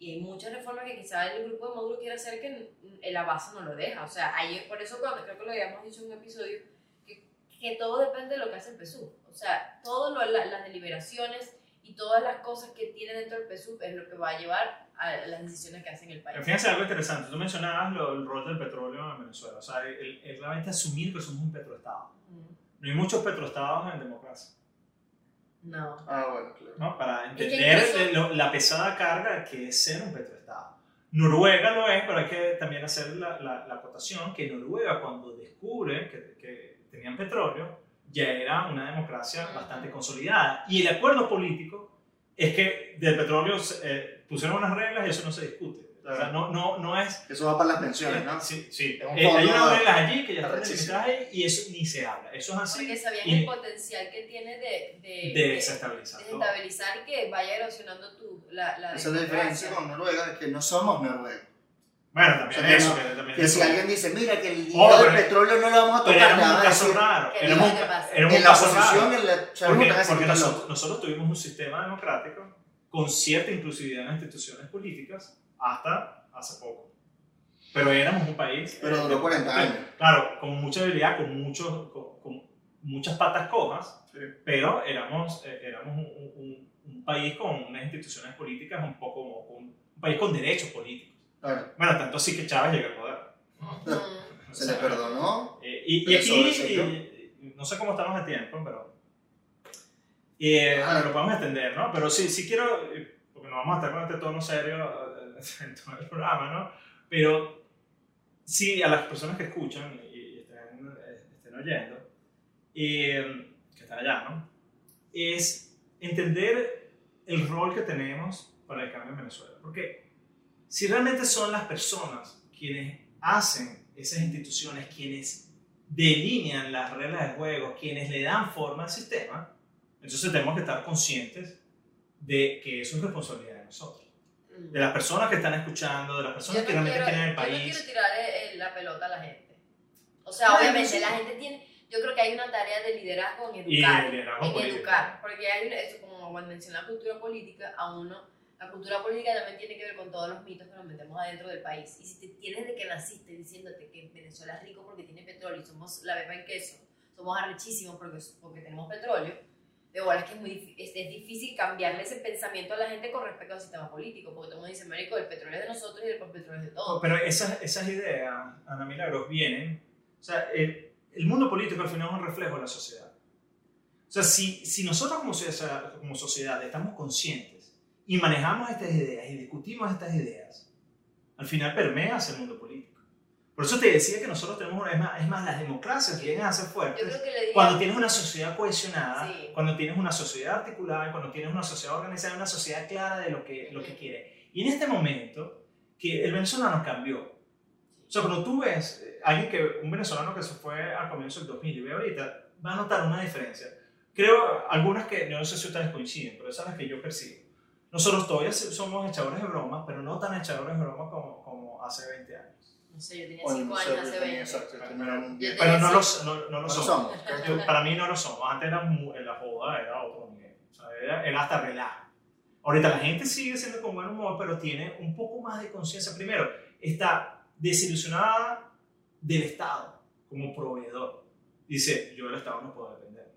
y hay muchas reformas que quizás el grupo de Maduro quiere hacer que la base no lo deja. O sea, ahí, por eso cuando creo que lo habíamos dicho en un episodio, que, que todo depende de lo que hace el PSUV. O sea, todas las deliberaciones y todas las cosas que tiene dentro del PSUV es lo que va a llevar a las decisiones que hace en el país. Pero fíjense algo interesante, tú mencionabas lo, el rol del petróleo en Venezuela, o sea, es realmente asumir que somos un petroestado. Mm. No hay muchos petroestados en democracia. No. Ah, bueno, claro. ¿no? Para entender la pesada carga que es ser un petroestado. Noruega lo es, pero hay que también hacer la, la, la acotación que Noruega cuando descubre que, que, tenían petróleo ya era una democracia bastante consolidada. Y el acuerdo político es que del petróleo eh, pusieron unas reglas y eso no se discute. O sea, no, no, no es... Eso va para las pensiones, ¿no? Sí, sí. Eh, hay unas reglas allí que ya están delimitadas ahí y eso ni se habla. Eso es así. Porque sabían y, el potencial que tiene de, de, de desestabilizar. De desestabilizar y que vaya erosionando tu, la, la Esa es la diferencia con Noruega, es que no somos Noruega. Bueno, también o sea, eso. Que, también que si alguien dice, mira, que el dinero del petróleo no lo vamos a tocar, pero era un caso raro. Era un, era un en la oposición, en la, porque, porque nosotros, nosotros tuvimos un sistema democrático con cierta inclusividad en las instituciones políticas hasta hace poco. Pero éramos un país... Pero duró 40 años. Claro, con mucha debilidad, con, muchos, con, muchas patas cojas, pero éramos, eh, éramos un, un, un, país con unas instituciones políticas un poco... Un, un país con derechos políticos. Claro. Bueno, tanto así que Chávez llegó al poder. Se le perdonó. Eh, y, y aquí, no sé cómo estamos de tiempo, pero... Eh, ah. lo podemos extender, ¿no? Pero sí, sí quiero, eh, porque no vamos a estar con este tono serio en todo el programa, ¿no? Pero sí, a las personas que escuchan y, estén, estén, oyendo, eh, que están allá, ¿no? Es entender el rol que tenemos para el cambio en Venezuela. Porque si realmente son las personas quienes hacen esas instituciones, quienes delinean las reglas de juego, quienes le dan forma al sistema, entonces tenemos que estar conscientes de que eso es responsabilidad de nosotros de las personas que están escuchando, de las personas que realmente quieren el país. Yo no quiero tirar la pelota a la gente. O sea, obviamente la gente tiene, yo creo que hay una tarea de liderazgo en educar. en educar. Porque hay eso, como cuando mencioné la cultura política, a uno, la cultura política también tiene que ver con todos los mitos que nos metemos adentro del país. Y si te tienes de que naciste diciéndote que Venezuela es rico porque tiene petróleo y somos la beba en queso, somos arrechísimos porque, porque tenemos petróleo, de es que es, muy, es, es, difícil cambiarle ese pensamiento a la gente con respecto al sistema político, porque todo el mundo dice, Américo, el petróleo es de nosotros y el petróleo es de todos. Pero esas, esas ideas, Ana Milagros, vienen, o sea, el, el, mundo político al final es un reflejo de la sociedad. O sea, si, si nosotros como sociedad, como sociedad estamos conscientes y manejamos estas ideas y discutimos estas ideas, al final permea el mundo. Por eso te decía que nosotros tenemos, es más, es más las democracias vienen a ser fuertes cuando tienes una sociedad cohesionada, cuando tienes una sociedad articulada, cuando tienes una sociedad organizada, una sociedad clara de lo que, lo que quiere. Y en este momento, que el venezolano cambió. O sea, cuando tú ves eh, alguien que, un venezolano que se fue al comienzo del 2000 y ve ahorita, va a notar una diferencia. Creo, algunas que, no sé si ustedes coinciden, pero esas son las que yo percibo. Nosotros todavía somos echadores de bromas, pero no tan echadores de bromas como, como hace 20 años. No sé, yo tenía 5 años hace 20. Exacto, pero no, los, no, no lo somos. para mí no lo somos. Antes era la joda era otro nivel. O sea, era, era hasta relajo. Ahorita la gente sigue siendo con buen humor, pero tiene un poco más de conciencia. Primero, está desilusionada del Estado como proveedor. Dice, yo del Estado no puedo depender.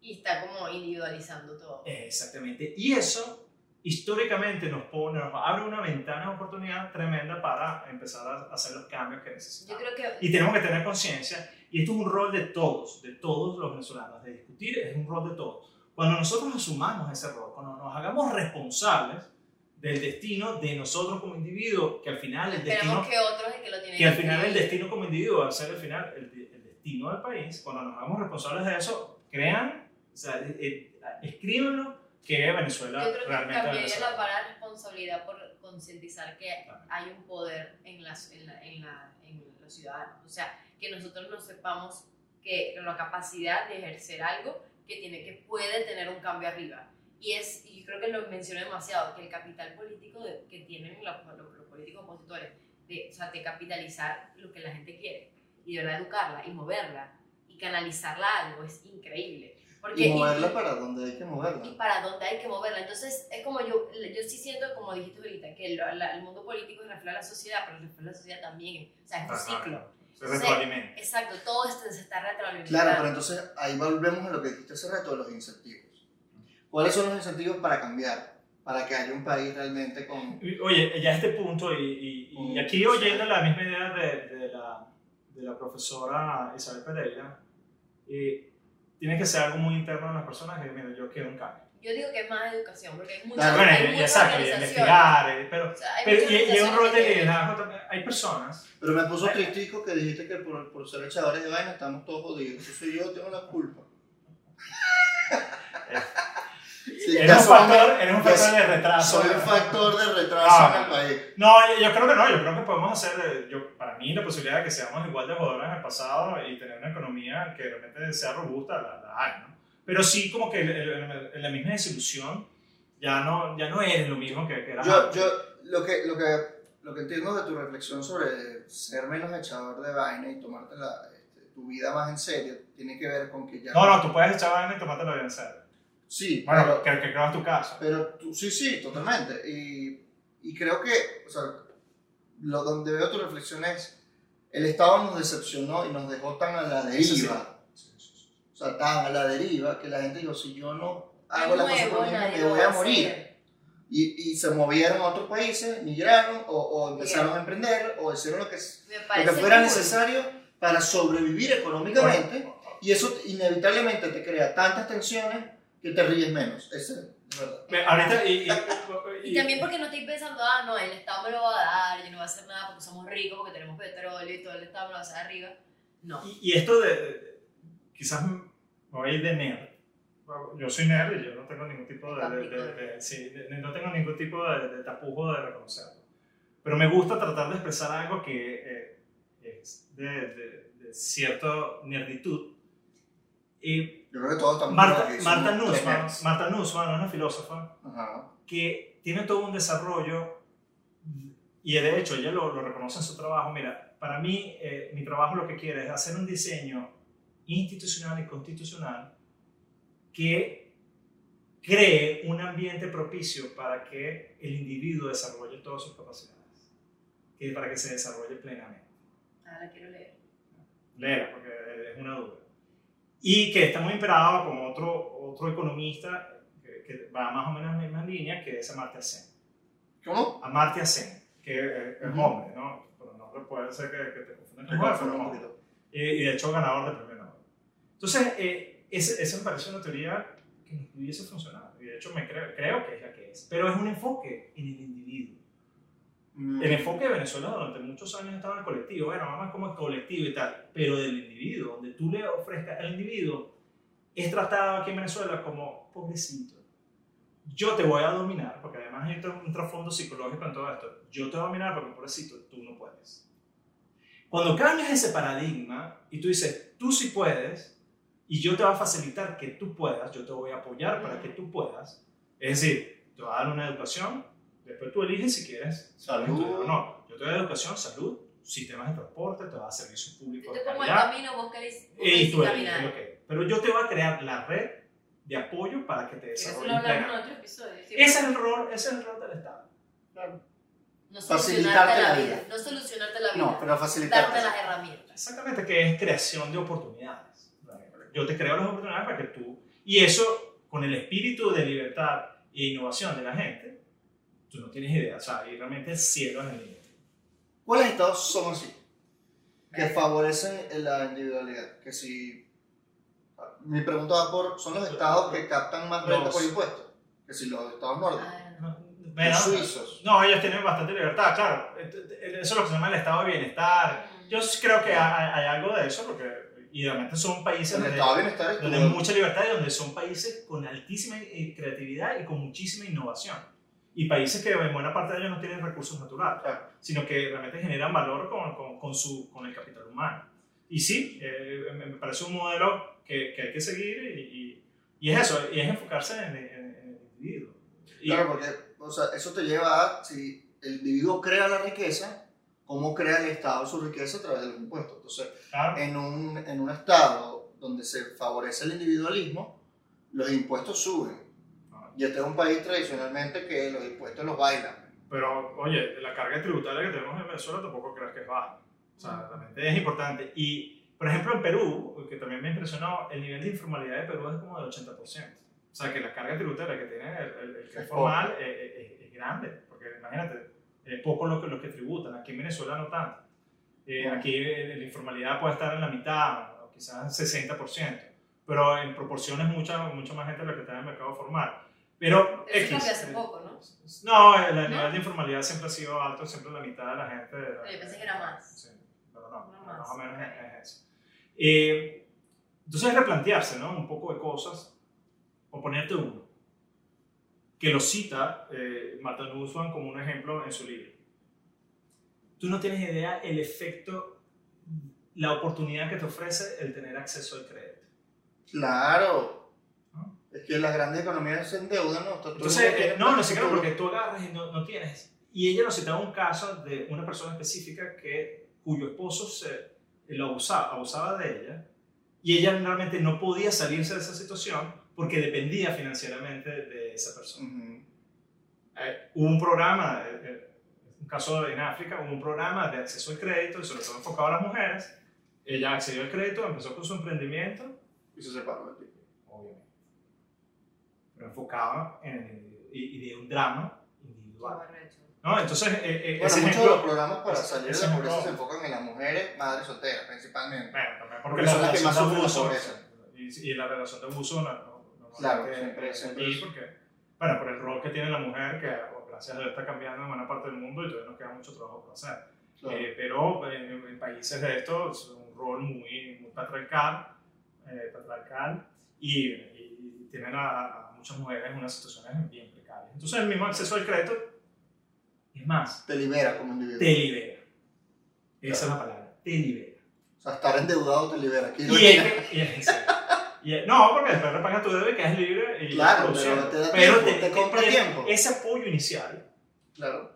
Y está como individualizando todo. Exactamente. Y eso históricamente nos, pone, nos abre una ventana de oportunidad tremenda para empezar a hacer los cambios que necesitamos. Yo creo que... Y tenemos que tener conciencia, y esto es un rol de todos, de todos los venezolanos, de discutir es un rol de todos. Cuando nosotros asumamos ese rol, cuando nos hagamos responsables del destino de nosotros como individuos, que al final el destino... Que otros es que lo tienen que al final el destino como individuo va a ser al final el, el destino del país. Cuando nos hagamos responsables de eso, crean, o sea, eh, eh, escríbanlo que Venezuela Yo creo que realmente cambiaría la palabra responsabilidad por concientizar que Claro. hay un poder en, las, en, la- en, la- en los ciudadanos. O sea, que nosotros no sepamos que la capacidad de ejercer algo que, tiene, que puede tener un cambio arriba. Y, es, y yo creo que lo menciono demasiado, que el capital político de- que tienen los, los- los políticos opositores, de, o sea, de capitalizar lo que la gente quiere y de verdad educarla y moverla y canalizarla a algo es increíble. Porque, Y moverla para donde hay que moverla. y para dónde hay que moverla. Entonces, es como yo, yo sí siento, como dijiste ahorita, que lo- la- el mundo político refleja la sociedad, pero refleja la sociedad también. O sea, es un Ajá. ciclo. Se retroalimenta. Exacto, todo esto se está retroalimentando. Claro, pero entonces ahí volvemos a lo que dijiste hace rato de los incentivos. ¿Cuáles son los incentivos para cambiar? Para que haya un país realmente con... Oye, ya a este punto, y, y- y aquí oyendo la misma idea de, de la, de la profesora Isabel Pereira, eh, tiene que ser algo muy interno de las personas que, mira, yo quiero un cambio. Yo digo que es más educación, porque hay muchas, Claro, bueno, hay muchas exacto, y investigar, eh, pero, O sea, pero y, y es un rol de liderazgo también. Hay personas Pero me puso tristico que dijiste que por, por ser echadores de vaina estamos todos jodidos. Eso soy yo, tengo la culpa. Sí, Eres un factor, eres un factor de retraso. Soy un factor de retraso Ah. en el país. No, yo, yo creo que no, yo creo que podemos hacer, eh, yo, para mí, la posibilidad de que seamos igual de jugadores en el pasado y tener una economía que realmente sea robusta, la, la hay, ¿no? Pero sí, como que el- el- el- la misma desilusión ya no, ya no eres lo mismo que, que eras Yo, antes. yo lo, que, lo, que, lo que entiendo de tu reflexión sobre ser menos echador de vaina y tomarte la, este, tu vida más en serio tiene que ver con que ya... No, no, tú puedes echar vaina y tomártelo bien en serio. Sí, Bueno, pero, que, que es tu caso. pero tú, sí, sí, totalmente. Y, y creo que, o sea, lo donde veo tu reflexión es, el Estado nos decepcionó y nos dejó tan a la deriva, Sí, sí, sí. o sea, tan a la deriva que la gente dijo, si yo no hago Es la cosa nuevo, por mí me voy a morir. Y, y se movieron a otros países, migraron o, o empezaron a emprender o hicieron lo que, lo que fuera necesario para sobrevivir económicamente y eso inevitablemente te crea tantas tensiones que te ríes menos. Eso es verdad. Ve, Ahorita, y, y- Y también porque no estoy pensando, ah, no, el Estado me lo va a dar, yo no voy a hacer nada porque somos ricos, porque tenemos petróleo y todo el Estado me lo va a hacer arriba. No. Y, y esto de, de- quizás me voy a ir de nerd. Yo soy nerd y yo no tengo ningún tipo de, de- de- de- sí, de- no tengo ningún tipo de, de tapujo de reconocerlo. Pero me gusta tratar de expresar algo que eh, es de, de, de cierta nerditud. Y Yo creo que todos estamos Marta, Marta Nussbaum. Marta Nussbaum, una filósofa, Ajá. que tiene todo un desarrollo y de hecho ella lo, lo reconoce en su trabajo. Mira, para mí eh, mi trabajo lo que quiere es hacer un diseño institucional y constitucional que cree un ambiente propicio para que el individuo desarrolle todas sus capacidades, que para que se desarrolle plenamente. Ah, la quiero leer. Léela, porque es una duda. Y que está muy inspirado con otro, otro economista que, que va más o menos en la misma línea, que es Amartya Sen. ¿Cómo? Amartya Sen, que es, es Ujú. hombre, ¿no? El nombre puede ser que, que te confundas Me con pero hombre. Y, y de hecho ganador de premio Nobel. Entonces, eh, esa me parece una teoría que nos pudiese funcionar. Y de hecho me creo, creo que es la que es. Pero es un enfoque en el individuo. Mm. El enfoque de Venezuela durante muchos años estaba en el colectivo, bueno, vamos como el colectivo y tal, pero del individuo, donde tú le ofrezcas al individuo, es tratado aquí en Venezuela como pobrecito. Yo te voy a dominar, porque además hay un trasfondo psicológico en todo esto. Yo te voy a dominar porque pobrecito, tú no puedes. Cuando cambias ese paradigma y tú dices, tú sí puedes, y yo te voy a facilitar que tú puedas, yo te voy a apoyar para que tú puedas, es decir, te voy a dar una educación, después tú eliges si quieres Salud. estudiar o no. Yo te doy educación, salud, sistemas de transporte, te voy a servicios Yo públicos te de pongo el camino, vos querés, vos y tú eliges caminar. Pero yo te voy a crear la red de apoyo para que te Eso lo desarrolles hablamos en otro episodio. sí. Ese es el rol, ese es el rol del Estado. No Facilitarte solucionarte la la vida. vida. No solucionarte la vida. No, pero facilitarte. Darte las herramientas. Exactamente, que es creación de oportunidades. Yo te creo las oportunidades para que tú... Y eso, con el espíritu de libertad e innovación de la gente, tú no tienes idea. O sea, y realmente el cielo es el límite. ¿Cuáles estados son así? Que favorecen la individualidad. Que si. Mi pregunta va por. ¿Son los estados que captan más renta por impuestos? Que si los estados nórdicos. Ah, No, Bueno, Los suizos. No, ellos tienen bastante libertad, claro. Eso es lo que se llama el estado de bienestar. Yo sí creo que hay, hay algo de eso, porque idealmente son países El donde, estado de bienestar es donde hay mucha libertad y donde son países con altísima eh, creatividad y con muchísima innovación. Y países que en buena parte de ellos no tienen recursos naturales, Claro. sino que realmente generan valor con, con, con su, con el capital humano. Y sí, eh, me parece un modelo que, que hay que seguir y, y, y es eso, y es enfocarse en, el- en- en el individuo. Y- Claro, porque o sea, eso te lleva a, si el individuo crea la riqueza, ¿cómo crea el Estado su riqueza a través de los impuestos? Entonces, claro, en un, en un Estado donde se favorece el individualismo, los impuestos suben. Y este es un país tradicionalmente que los impuestos los bailan. Pero, oye, la carga tributaria que tenemos en Venezuela tampoco creas que es baja. O sea, realmente es importante. Y, por ejemplo, en Perú, que también me impresionó, el nivel de informalidad de Perú es como del 80%. O sea, que la carga tributaria que tiene el, el- el que es formal es, es- es grande. Porque, imagínate, es poco lo que, los que tributan. Aquí en Venezuela no tanto. Eh, aquí eh, la informalidad puede estar en la mitad, o quizás 60%. Pero en proporciones mucha, mucha más gente de la que está en el mercado formal. Pero, Eso X, cambió hace poco, ¿no? no, el nivel ¿No? de informalidad siempre ha sido alto, siempre la mitad de la gente. Pero yo pensé que era más. Sí, pero no, No más, más, o menos ok. es, es eso. Eh, entonces, replantearse, ¿no? Un poco de cosas, o ponerte uno, que lo cita eh, Marta Nussbaum como un ejemplo en su libro. Tú no tienes idea el efecto, la oportunidad que te ofrece el tener acceso al crédito. Claro. Es que las grandes economías se endeudan, ¿no? Todo Entonces, eh, no, no sé qué, porque tú agarras y no, no tienes. Y ella nos citaba un caso de una persona específica que, cuyo esposo se, lo abusaba, abusaba de ella y ella realmente no podía salirse de esa situación porque dependía financieramente de esa persona. Ujú. Eh, hubo un programa, eh, eh, un caso en África, hubo un programa de acceso al crédito y sobre todo enfocado a las mujeres. Ella accedió al crédito, empezó con su emprendimiento Y se separó del tipo. Pero enfocaba en el individuo y, y de un drama individual. ¿no? Entonces, eh, eh, Bueno, muchos de los programas para salir de la pobreza se enfocan en las mujeres madres solteras, principalmente. bueno, también porque Porque la son las que relación más de sufren la abuso, pobreza. y, y la relación de abuso no, no, no Claro, normalmente siempre- es siempre es- porque, bueno, por el rol que tiene la mujer, que gracias a Dios está cambiando en buena parte del mundo y todavía nos queda mucho trabajo por hacer. Claro. Eh, pero en, en países de estos es un rol muy, muy patriarcal, eh, patriarcal y, y tienen a, a muchas mujeres en unas situaciones bien precarias. Entonces el mismo acceso al crédito, es más, Te libera como individuo. te libera. Esa es la palabra, te libera. O sea, estar endeudado te libera. Aquí Y es que- y es-. Y no, porque después le pagas tu deuda y quedas libre y Claro, pero te da Pero tiempo, te compra tiempo. Ese apoyo inicial Claro.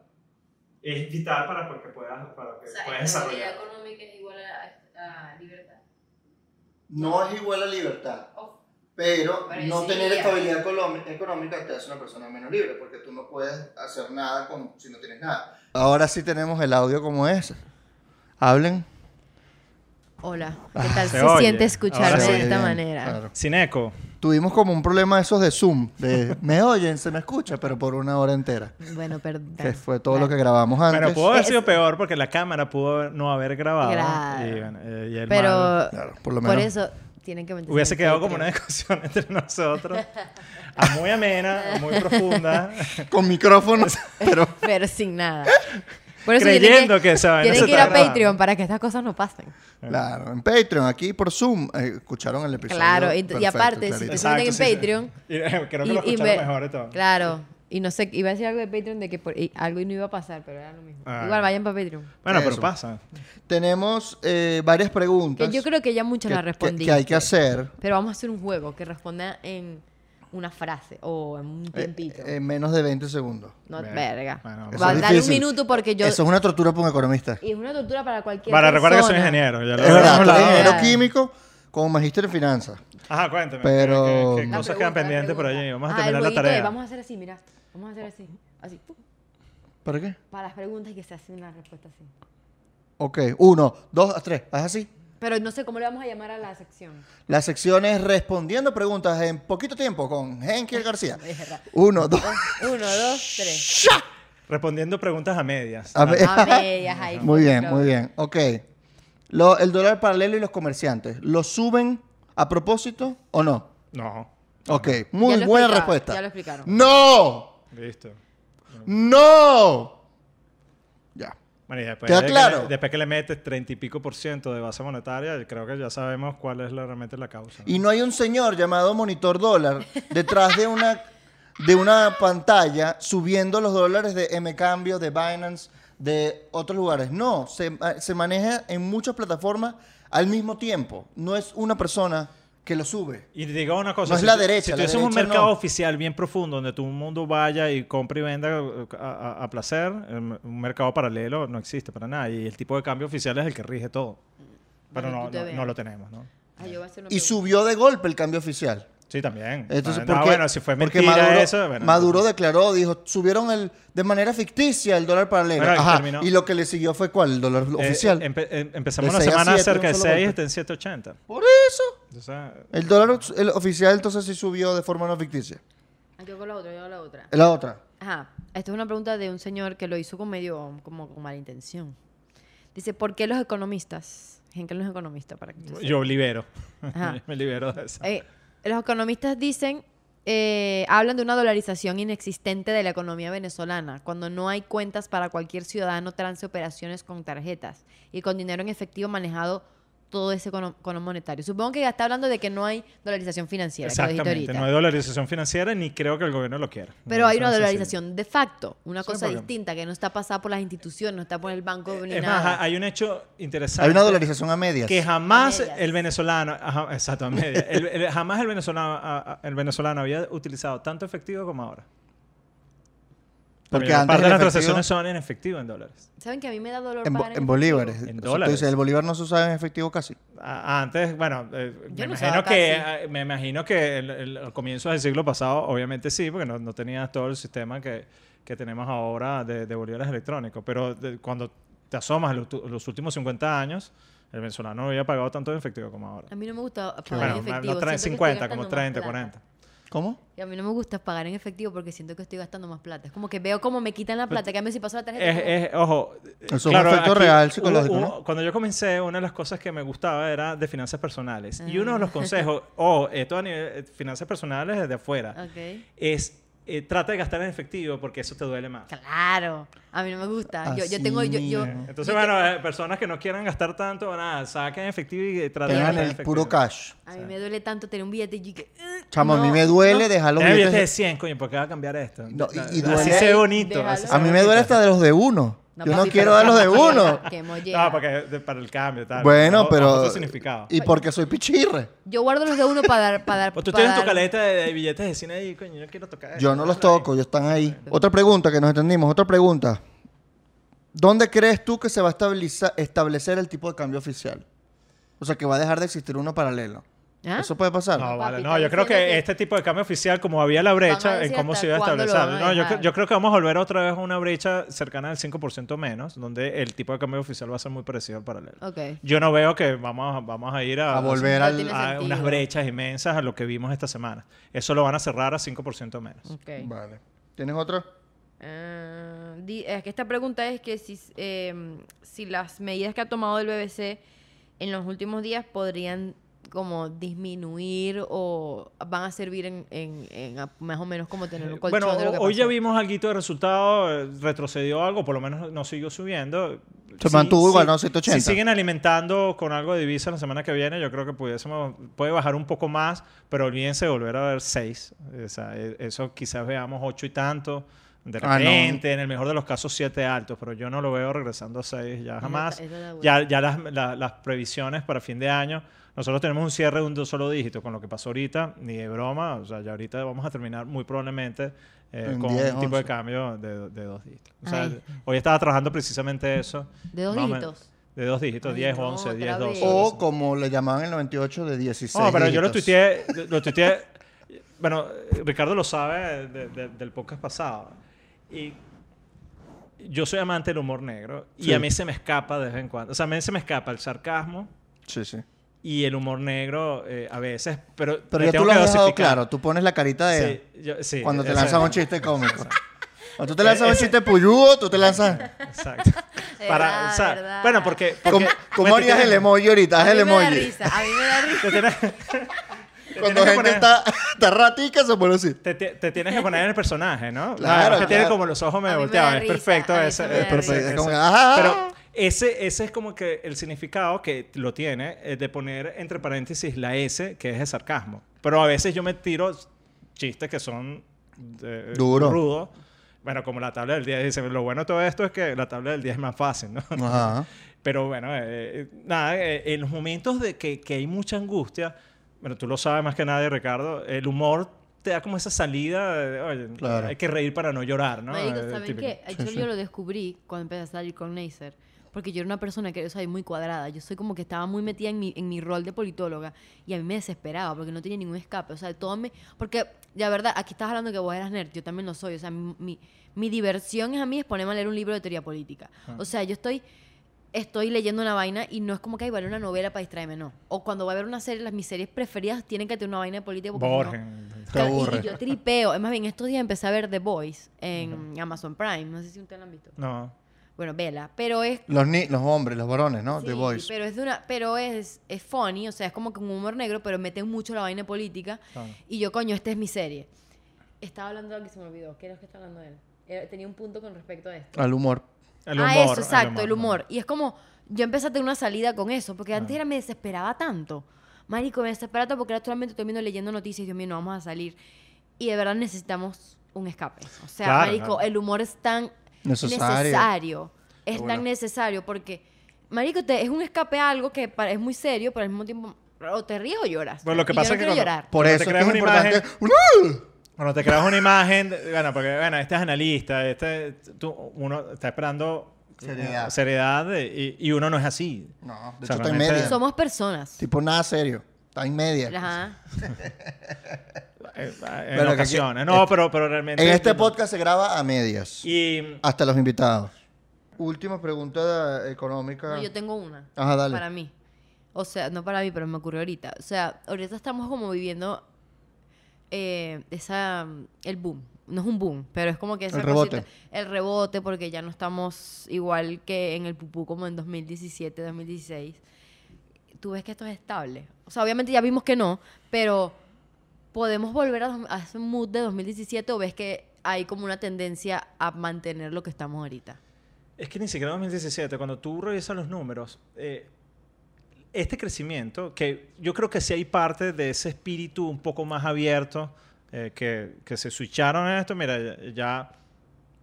es vital para que puedas, para que O sea, puedas estabilidad desarrollar. económica es igual a, a libertad. No es igual a libertad. Oh, Pero no tener estabilidad económica te hace una persona menos libre, porque tú no puedes hacer nada con, si no tienes nada. Ahora sí tenemos el audio como es. Hablen. Hola, ¿qué tal Se se, siente escucharme Ahora sí. de esta Bien, manera? claro. Sin eco. Tuvimos como un problema de esos de Zoom, de me oyen, se me escucha, pero por una hora entera. Bueno, perdón. Que fue todo lo que grabamos antes. Bueno, pudo haber Es- sido peor porque la cámara pudo no haber grabado. Claro. Y, bueno, eh, y el mal Pero Claro, por lo menos. por eso tienen que meterse hubiese quedado como una discusión entre nosotros. Muy amena, muy profunda. Con micrófonos, pero Pero sin nada. Por eso creyendo que, que, vaina tienen se que ir a grabando. Patreon para que estas cosas no pasen. claro, en Patreon, aquí por Zoom, eh, escucharon el episodio. Claro, y, y perfecto, aparte, si clarito. te Exacto, sienten en sí, sí. Patreon, Y, eh, creo que y- lo y escucharon mejor y todo. claro, y no sé, iba a decir algo de Patreon de que por- y algo y no iba a pasar, pero era lo mismo. Ah. Igual vayan para Patreon. Bueno, pero pasa. Tenemos eh, varias preguntas Que yo creo que ya muchas que, las respondí. que hay que hacer Pero vamos a hacer un juego que responda en una frase o en un eh, tiempito. en menos de 20 segundos. no, Bien. verga. Bueno, Va, es dale un minuto porque yo... Eso es una tortura para un economista. Y es una tortura para cualquier Para, recuerda que soy persona. ingeniero. Ya lo Es verdad, ingeniero Claro. químico con magíster en finanzas. Ajá, cuéntame. Pero- ¿Qué, qué- cosas pregunta, quedan pendientes por allí? Vamos a Ah, terminar el la tarea. vamos a hacer así, mira. Vamos a hacer así. Así. ¿Para qué? Para las preguntas y que se hace una respuesta así. Ok, uno, dos, tres, haz así. Pero no sé cómo le vamos a llamar a la sección. La sección es respondiendo preguntas en poquito tiempo con Henkel García. Uno, dos. Uno, dos, tres. Respondiendo preguntas a medias. A. A medias ahí. Muy bien, muy bien. Ok. Lo- el dólar paralelo y los comerciantes, ¿lo suben a propósito o no? No. Ok, muy Ya buena respuesta. ya lo explicaron. ¡No! Listo. ¡No! Ya. Bueno, y después, ¿Queda de que claro? le- después que le metes 30 y pico por ciento de base monetaria, creo que ya sabemos cuál es la- realmente la causa. Y no hay un señor llamado Monitor Dólar detrás de una, de una pantalla subiendo los dólares de M Cambio, de Binance, de otros lugares. No, se, se maneja en muchas plataformas al mismo tiempo. No es una persona que lo sube. Y te digo una cosa. No es la derecha, Si tuviésemos un mercado no. oficial bien profundo donde todo el mundo vaya y compre y venda eh, a, a- a placer, em, un mercado paralelo no existe para nada. Y el tipo de cambio oficial es el que rige todo. Pero no, tú no, lo tenemos, ¿no? Ah, yo voy a hacer una Y pregunta. subió de golpe el cambio oficial. Sí, también. Entonces, Ah, bueno, si fue Porque mentira Maduro, eso... bueno, Maduro entonces- declaró, dijo, subieron el de manera ficticia el dólar paralelo. Bueno, y Ajá. Y lo que le siguió fue ¿cuál? El dólar Eh, oficial. empe- em- empezamos De la semana cerca de un solo 6 golpe. está en 780. Por eso. El dólar el oficial entonces sí subió de forma no ficticia. Ah, Yo con la otra, yo con la otra. La otra. Ajá. Esto es una pregunta de un señor que lo hizo con medio, como con mala intención. Dice, ¿por qué los economistas? Henkel no es economista, para que yo libero. Ajá. Me libero de eso. Eh, los economistas dicen, eh, hablan de una dolarización inexistente de la economía venezolana, cuando no hay cuentas para cualquier ciudadano trance operaciones con tarjetas y con dinero en efectivo manejado todo ese cono, cono monetario. Supongo que ya está hablando de que no hay dolarización financiera, Exactamente. No hay dolarización financiera ni creo que el gobierno lo quiera. Pero No, hay una dolarización de facto, una Sí, cosa distinta que no está pasada por las instituciones, no está por el banco ni Es nada. más, hay un hecho interesante. Hay una dolarización a medias. que jamás medias. el venezolano, ajá, exacto, a medias. El- el- jamás el venezolano, a- a- el venezolano había utilizado tanto efectivo como ahora. Porque antes parte de las transacciones son en efectivo en dólares. ¿Saben que a mí me da dolor En, bo- pagar en bolívares. En O sea, tú dólares. dices, el bolívar no se usaba en efectivo casi. A- Antes, bueno, eh, me, no imagino que, eh, me imagino que el, el- al comienzo del siglo pasado, obviamente sí, porque no, no tenías todo el sistema que, que tenemos ahora de, de bolívares electrónicos. Pero de- cuando te asomas a los, los últimos 50 años, el venezolano no había pagado tanto en efectivo como ahora. A mí no me gusta pagar Bueno, en efectivo. no traen siento que estoy 50, como gastando más 30, plata. 40. ¿Cómo? Y a mí no me gusta pagar en efectivo porque siento que estoy gastando más plata. Es como que veo como me quitan la plata. Que a mí si paso la tarjeta. Es, es- ojo. Eso es un efecto real psicológico, hubo- ¿no? Cuando yo comencé, una de las cosas que me gustaba era de finanzas personales. Y uno de los Ah. consejos, ojo, esto a nivel eh, finanzas personales desde afuera, Ok. es eh, trata de gastar en efectivo porque eso te duele más. Claro. A mí no me gusta. Yo, yo tengo. Yo, yo. Entonces, bueno, eh, personas que no quieran gastar tanto, nada, saquen efectivo y traten de Tengan gastar en el efectivo. puro cash. a mí me duele tanto tener un billete y que, "Ugh, Chamo, a mí me duele no". dejar los Tienes billetes de billetes. 100, coño, ¿por qué va a cambiar esto? No, y- y así duele- se ve bonito. Déjalo. así se A mí me duele hasta de los de uno. Yo no quiero dar los de uno. qué mollera. No, porque de- para el cambio, tal. Bueno, Bajo- pero. otro significado. Y porque soy pichirre. Yo guardo los de uno para dar. Para dar Pues tú para tienes tu dar- caleta de, de billetes de cine ahí, coño, yo quiero tocar Yo no los toco, ellos están ahí. Otra pregunta que nos entendimos, otra pregunta. ¿Dónde crees tú que se va a estabiliza- establecer el tipo de cambio oficial? O sea, que va a dejar de existir uno paralelo. ¿Ah? ¿Eso puede pasar? No, vale, no, yo creo que, este tipo de cambio oficial, como había la brecha en cómo se iba a establecer. No, yo, yo creo que vamos a volver otra vez a una brecha cercana al 5% menos, donde el tipo de cambio oficial va a ser muy parecido al paralelo. Ok. Yo no veo que vamos a, vamos a ir a, A volver al... a unas brechas inmensas a lo que vimos esta semana. Eso lo van a cerrar a 5% menos. Ok. Vale. ¿Tienes otra? Di- es que esta pregunta es que si, eh, si las medidas que ha tomado el BBC en los últimos días podrían como disminuir o van a servir en, en- en a- más o menos como tener un colchón Bueno, de lo que hoy ya vimos algo de resultado, eh, retrocedió algo, por lo menos no siguió subiendo. Se Sí, mantuvo igual, sí. ¿no? 180. Si siguen alimentando con algo de divisa la semana que viene, yo creo que pudiésemos, puede bajar un poco más, pero olvídense de volver a ver 6. O sea, e- eso quizás veamos 8 y tanto. De Ah, no. repente, en el mejor de los casos, 7 altos, pero yo no lo veo regresando a 6 ya jamás. Ya, ya las, la- las previsiones para fin de año, nosotros tenemos un cierre de un solo dígito con lo que pasó ahorita, ni de broma, o sea, ya ahorita vamos a terminar muy probablemente eh, con 10, un tipo de 11. cambio de, de dos dígitos. O sea, Ay. hoy estaba trabajando precisamente eso. ¿De dos dígitos? De dos dígitos, Ay, 10, no, 11, otra 10, 12. vez. O como le llamaban en el 98 de 16 No, pero yo lo dígitos. tuiteé, lo tuiteé, bueno, Ricardo lo sabe de- de- del podcast pasado. Y yo soy amante del humor negro y Sí. a mí se me escapa de vez en cuando. O sea, a mí se me escapa el sarcasmo Sí, sí. Y el humor negro eh, a veces, pero, Pero ya tú lo has dejado claro. Tú pones la carita de... Sí, yo- sí, cuando te lanzas un chiste cómico. Cuando tú te lanzas un chiste puyudo, tú te lanzas... Exacto. Para, Verdad, o sea, verdad. bueno, porque... ¿Cómo, porque- cómo harías el emoji ahorita? Haz A el mí me da emoji. risa, a mí me da risa. tienes Cuando gente poner- está, está ratica, se pone así. Te, te- te tienes que poner en el personaje, ¿no? Claro, es que tiene como los ojos A medio volteados. Es perfecto a es perfecto. Pero ese, ese es como que el significado que lo tiene eh, de poner entre paréntesis la S, que es de sarcasmo. Pero a veces yo me tiro chistes que son eh, Duro. rudos. Bueno, como la tabla del día dice, lo bueno de todo esto es que la tabla del día es más fácil, ¿no? Ajá. Pero bueno, eh, nada, eh, en los momentos de que, que hay mucha angustia, bueno, tú lo sabes más que nadie, Ricardo, el humor te da como esa salida, de, oye, Claro. hay que reír para no llorar, ¿no? Marico, ¿saben qué? Eso yo lo descubrí cuando empecé a salir con Neisser. Porque yo era una persona que yo soy muy cuadrada. Yo soy como que estaba muy metida en mi, en mi rol de politóloga. Y a mí me desesperaba porque no tenía ningún escape. O sea, todo me... Porque, la verdad, aquí estás hablando que vos eras nerd. Yo también lo soy. O sea, mi, mi, mi diversión es a mí es ponerme a leer un libro de teoría política. O sea, yo estoy... Estoy leyendo una vaina y no es como que hay vale una novela para distraerme, no. O cuando va a haber una serie, las mis series preferidas tienen que tener una vaina de política. porque no-. Te Claro, y- aburre. Y, yo tripeo. Es más bien, estos días empecé a ver The Voice en Amazon Prime. No sé si ustedes la han visto. No. Bueno, vela. Pero es. Los, ni los hombres, los varones, ¿no? sí, The Boys. Pero es de una. Pero es, es funny, o sea, es como que un humor negro, pero meten mucho la vaina política. Claro. Y yo, coño, esta es mi serie. Estaba hablando de algo que se me olvidó. ¿Qué era lo que estaba hablando de él? Era- tenía un punto con respecto a esto. Al humor. El ah, humor, eso, exacto, el humor. Y es como, yo empecé a tener una salida con eso, porque Ah. antes era, me desesperaba tanto. Marico, me desesperaba tanto porque era solamente estoy viendo leyendo noticias y Dios mío, no vamos a salir. Y de verdad necesitamos un escape. O sea, Claro, Marico, claro. el humor es tan Necesario. necesario. Es tan necesario porque, Marico, te, es un escape a algo que para- es muy serio, pero al mismo tiempo o te ríes o lloras. Bueno, lo que Y pasa yo no es que quiero cuando- llorar. Por Cuando eso te creas es una importante. imagen-. Cuando te creas una imagen, bueno, porque bueno, este es analista, este, tú- uno está esperando Seriedad. seriedad de- y, y uno no es así. No, de O sea, hecho está en media. Somos personas. Tipo nada serio. Está en media. Ajá. Eh, En Bueno, que ocasiones. aquí- No, eh, pero, pero realmente... En este podcast se graba a medias. Y Hasta los invitados. Última pregunta económica. No, yo tengo una. Ajá, dale. Para mí. O sea, no para mí, pero me ocurrió ahorita. O sea, ahorita estamos como viviendo eh, esa el boom. No es un boom, pero es como que esa El rebote. cosita- el rebote, porque ya no estamos igual que en el pupú como en 2017, 2016. Tú ves que esto es estable. O sea, obviamente ya vimos que no, pero podemos volver a, a ese mood de 2017 o ves que hay como una tendencia a mantener lo que estamos ahorita. Es que ni siquiera 2017, cuando tú revisas los números, eh, este crecimiento, que yo creo que sí hay parte de ese espíritu un poco más abierto, eh, que, que se switcharon en esto, mira, ya,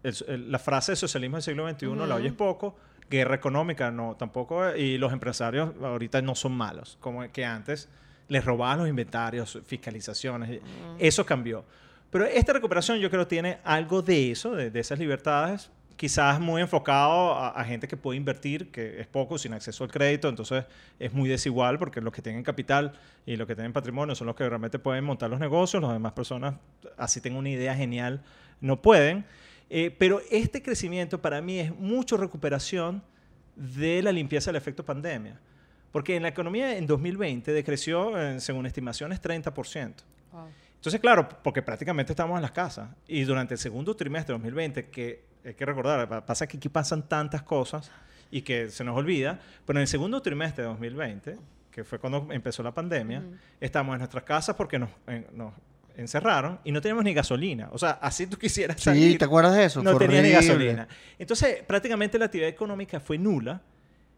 el- el- la frase de socialismo del siglo XXI la Ujú. oyes poco, guerra económica no, tampoco, y los empresarios ahorita no son malos, como que antes les robaban los inventarios, fiscalizaciones, eso cambió. Pero esta recuperación yo creo tiene algo de eso, de, de esas libertades, quizás muy enfocado a, a gente que puede invertir, que es poco, sin acceso al crédito, entonces es muy desigual porque los que tienen capital y los que tienen patrimonio son los que realmente pueden montar los negocios, las demás personas, así tengan una idea genial, no pueden. Eh, pero este crecimiento para mí es mucho recuperación de la limpieza del efecto pandemia. Porque en la economía en 2020 decreció, eh, según estimaciones, 30%. Entonces, claro, porque prácticamente estamos en las casas. Y durante el segundo trimestre de 2020, que hay que recordar, pa- pasa que aquí pasan tantas cosas y que se nos olvida, pero en el segundo trimestre de 2020, que fue cuando empezó la pandemia, estamos en nuestras casas porque nos, en- nos encerraron y no teníamos ni gasolina. O sea, así tú quisieras Sí, salir, ¿te acuerdas de eso? no Fue tenía ni gasolina. Entonces, prácticamente la actividad económica fue nula.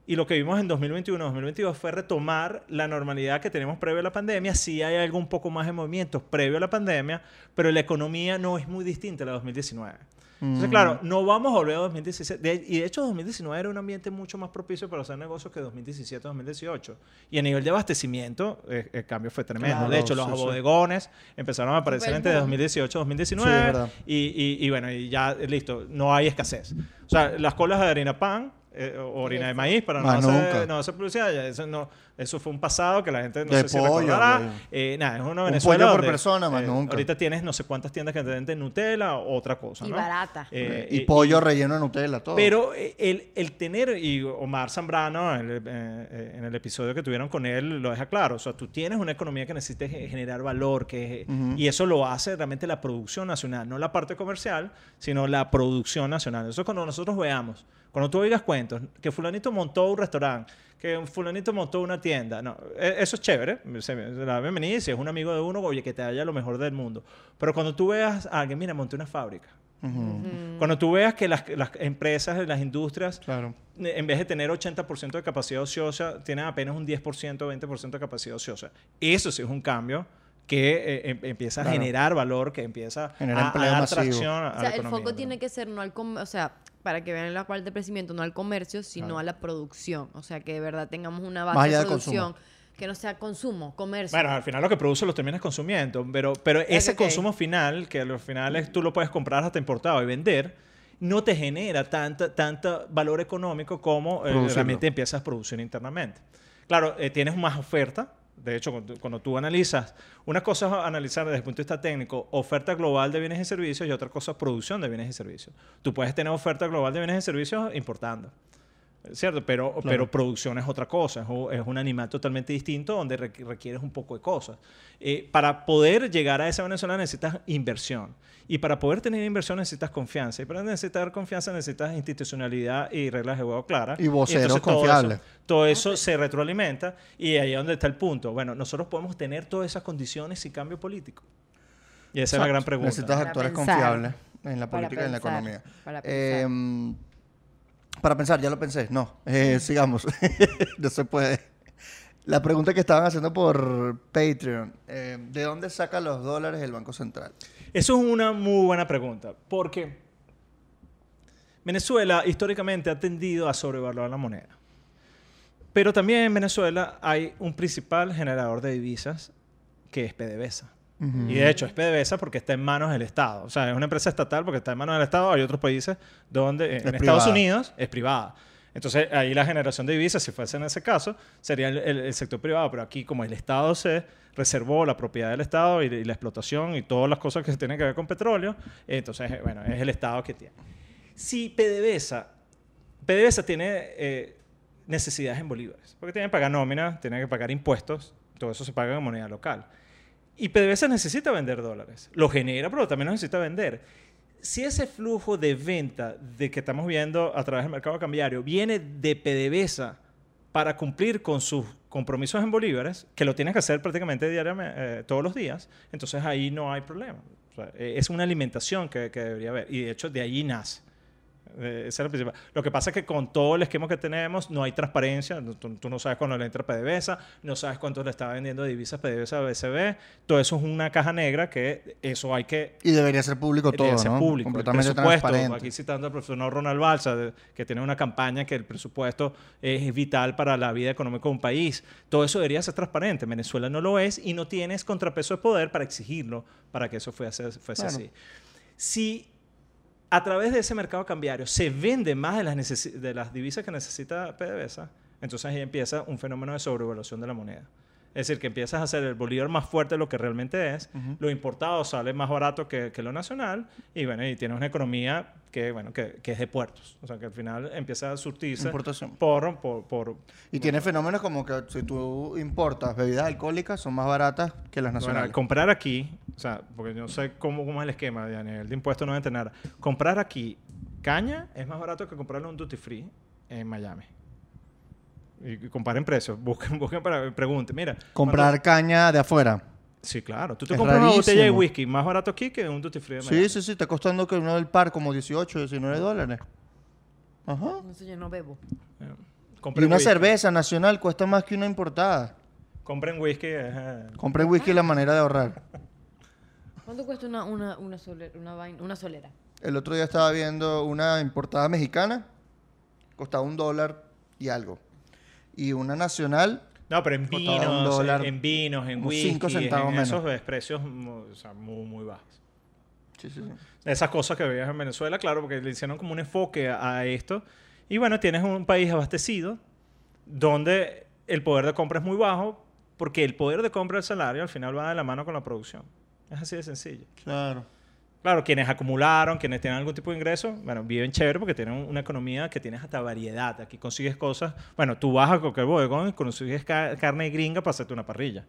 Y lo que vimos en 2021-2022 fue retomar la normalidad que tenemos previo a la pandemia. Sí hay algo un poco más de movimientos previo a la pandemia, pero la economía no es muy distinta a la de 2019. Entonces, Mm. claro, no vamos a volver a 2017. De- y de hecho, 2019 era un ambiente mucho más propicio para hacer negocios que 2017-2018. Y a nivel de abastecimiento, eh, el cambio fue tremendo. Claro, de hecho, los sí, sí. bodegones empezaron a aparecer entre boom. 2018-2019. Sí, es verdad. y, y- y bueno, y ya listo, no hay escasez. O sea, las colas de harina pan eh, o harina de maíz, para no Más hacer, nunca. no hacer publicidad, ya eso, no, eso fue un pasado que la gente no De sé si pollo, recordará. güey. Eh, nada, es una Un Venezuela pollo por donde, persona, más eh, nunca. Ahorita tienes no sé cuántas tiendas que te venden Nutella o otra cosa, Y ¿no? barata. Eh, y eh, pollo relleno de Nutella, todo. pero eh, el, el tener, y Omar Zambrano en el, eh, en el episodio que tuvieron con él lo deja claro, o sea, tú tienes una economía que necesita ge- generar valor, que, Ujú. y eso lo hace realmente la producción nacional, no la parte comercial, sino la producción nacional. Eso es cuando nosotros veamos, cuando tú oigas cuentos. Que fulanito montó un restaurante, que fulanito montó una tienda. No, e- eso es chévere. Se se da bienvenida si es un amigo de uno, oye, que te haya lo mejor del mundo. Pero cuando tú veas a alguien, mira, monté una fábrica. Ujú, Cuando tú veas que las, las empresas, las industrias, Claro. en vez de tener 80% de capacidad ociosa, tienen apenas un 10%, 20% de capacidad ociosa. Eso sí es un cambio que eh, em- empieza a Claro. generar valor, que empieza Genera a, a empleo dar masivo. tracción a, a O sea, la el economía, foco ¿no? tiene que ser no al comercio, o sea, para que vean la cual de crecimiento, no al comercio, sino Claro. a la producción. O sea, que de verdad tengamos una base de producción que no sea consumo, comercio. Bueno, al final lo que produce lo terminas consumiendo, pero, pero ese ok. consumo final, que al final es- tú lo puedes comprar hasta importado y vender, no te genera tanta, tanta valor económico como eh, realmente empiezas a producir internamente. Claro, eh, tienes más oferta. De hecho, cuando, tú analizas, una cosa es analizar desde el punto de vista técnico oferta global de bienes y servicios y otra cosa producción de bienes y servicios. Tú puedes tener oferta global de bienes y servicios importando. ¿Cierto? Pero, pero producción es otra cosa, es un, animal totalmente distinto donde requ- requieres un poco de cosas. Eh, para poder llegar a esa Venezuela necesitas inversión. Y para poder tener inversión necesitas confianza. Y para necesitar confianza necesitas institucionalidad y reglas de juego claras. Y voceros todo confiables. eso- Todo eso se retroalimenta y ahí es donde está el punto. Bueno, nosotros podemos tener todas esas condiciones sin cambio político. Y esa es la gran pregunta. Necesitas actores confiables en la política y en la economía. Para pensar, ya lo pensé. No, eh, sigamos. no se puede. La pregunta que estaban haciendo por Patreon. eh, ¿De dónde saca los dólares el Banco Central? Eso es una muy buena pregunta, porque Venezuela históricamente ha tendido a sobrevalorar la moneda. Pero también en Venezuela hay un principal generador de divisas que es PDVSA. Y de hecho es PDVSA porque está en manos del Estado. O sea, es una empresa estatal porque está en manos del Estado. Hay otros países donde en Es Estados privada. Unidos es privada. Entonces ahí la generación de divisas, si fuese en ese caso, sería el, el- el sector privado. Pero aquí como el Estado se reservó la propiedad del Estado y, y la explotación y todas las cosas que tienen que ver con petróleo, entonces, bueno, es el Estado que tiene. Si PDVSA, PDVSA tiene eh, necesidades en bolívares, porque tiene que pagar nómina, tiene que pagar impuestos, todo eso se paga en moneda local. Y PDVSA necesita vender dólares. Lo genera, pero también lo necesita vender. Si ese flujo de venta de que estamos viendo a través del mercado cambiario viene de PDVSA para cumplir con sus compromisos en bolívares, que lo tienes que hacer prácticamente diariamente, eh, todos los días, entonces ahí no hay problema. O sea, es una alimentación que, que debería haber. Y de hecho, de allí nace. Eh, esa es la principal. Lo que pasa es que con todo el esquema que tenemos no hay transparencia. Tú, tú no sabes cuándo le entra PDVSA, no sabes cuánto le está vendiendo divisas PDVSA a BCB. Todo eso es una caja negra que eso hay que Y debería ser público todo, debería ser ¿no? público. El Completamente presupuesto, transparente. aquí citando al profesor Ronald Balsa, de- que tiene una campaña que el presupuesto es vital para la vida económica de un país. Todo eso debería ser transparente. Venezuela no lo es y no tienes contrapeso de poder para exigirlo para que eso fuese, fuese Claro. así. Si a través de ese mercado cambiario se vende más de las, de las divisas que necesita PDVSA, entonces ahí empieza un fenómeno de sobrevaluación de la moneda. Es decir, que empiezas a hacer el bolívar más fuerte de lo que realmente es, lo importado sale más barato que, que lo nacional, y bueno, y tienes una economía que, bueno, que, que es de puertos. O sea, que al final empieza a surtirse Importación. por, por, por Y tiene fenómenos como que si tú importas bebidas alcohólicas, son más baratas que las Bueno, nacionales. comprar aquí, o sea, porque yo no sé cómo, cómo es el esquema de a nivel de impuestos, no deben nada. Comprar aquí caña es más barato que comprarlo en un duty free en Miami. Y, comparen precios, busquen, busquen para, pregunten, mira. Comprar caña de afuera. sí, claro. Tú te Es compras una botella de whisky más barato aquí que un duty free de. Sí, sí, sí, está costando que uno del par como 18, 19 dólares. Ajá. Eso yo no bebo. Eh, Y una whisky. cerveza nacional cuesta más que una importada. Compren whisky. eh, Compren whisky la manera de ahorrar. ¿Cuánto cuesta una, una, una, solera, una, vaina- una solera? El otro día estaba viendo una importada mexicana, costaba un dólar y algo. Y una nacional, No, pero en un vinos, dólar, en, en vinos, en whisky, cinco centavos en menos. esos ves precios o sea, muy, muy bajos. sí, sí, sí. esas cosas que veías en Venezuela, claro, porque le hicieron como un enfoque a, a esto. Y bueno, tienes un país abastecido donde el poder de compra es muy bajo, porque el poder de compra del salario al final va de la mano con la producción. Es así de sencillo. claro. Claro, quienes acumularon, quienes tienen algún tipo de ingreso, bueno, viven chévere porque tienen una economía que tienes hasta variedad. Aquí consigues cosas. Bueno, tú vas a cualquier bodegón y consigues ca- carne gringa para hacerte una parrilla.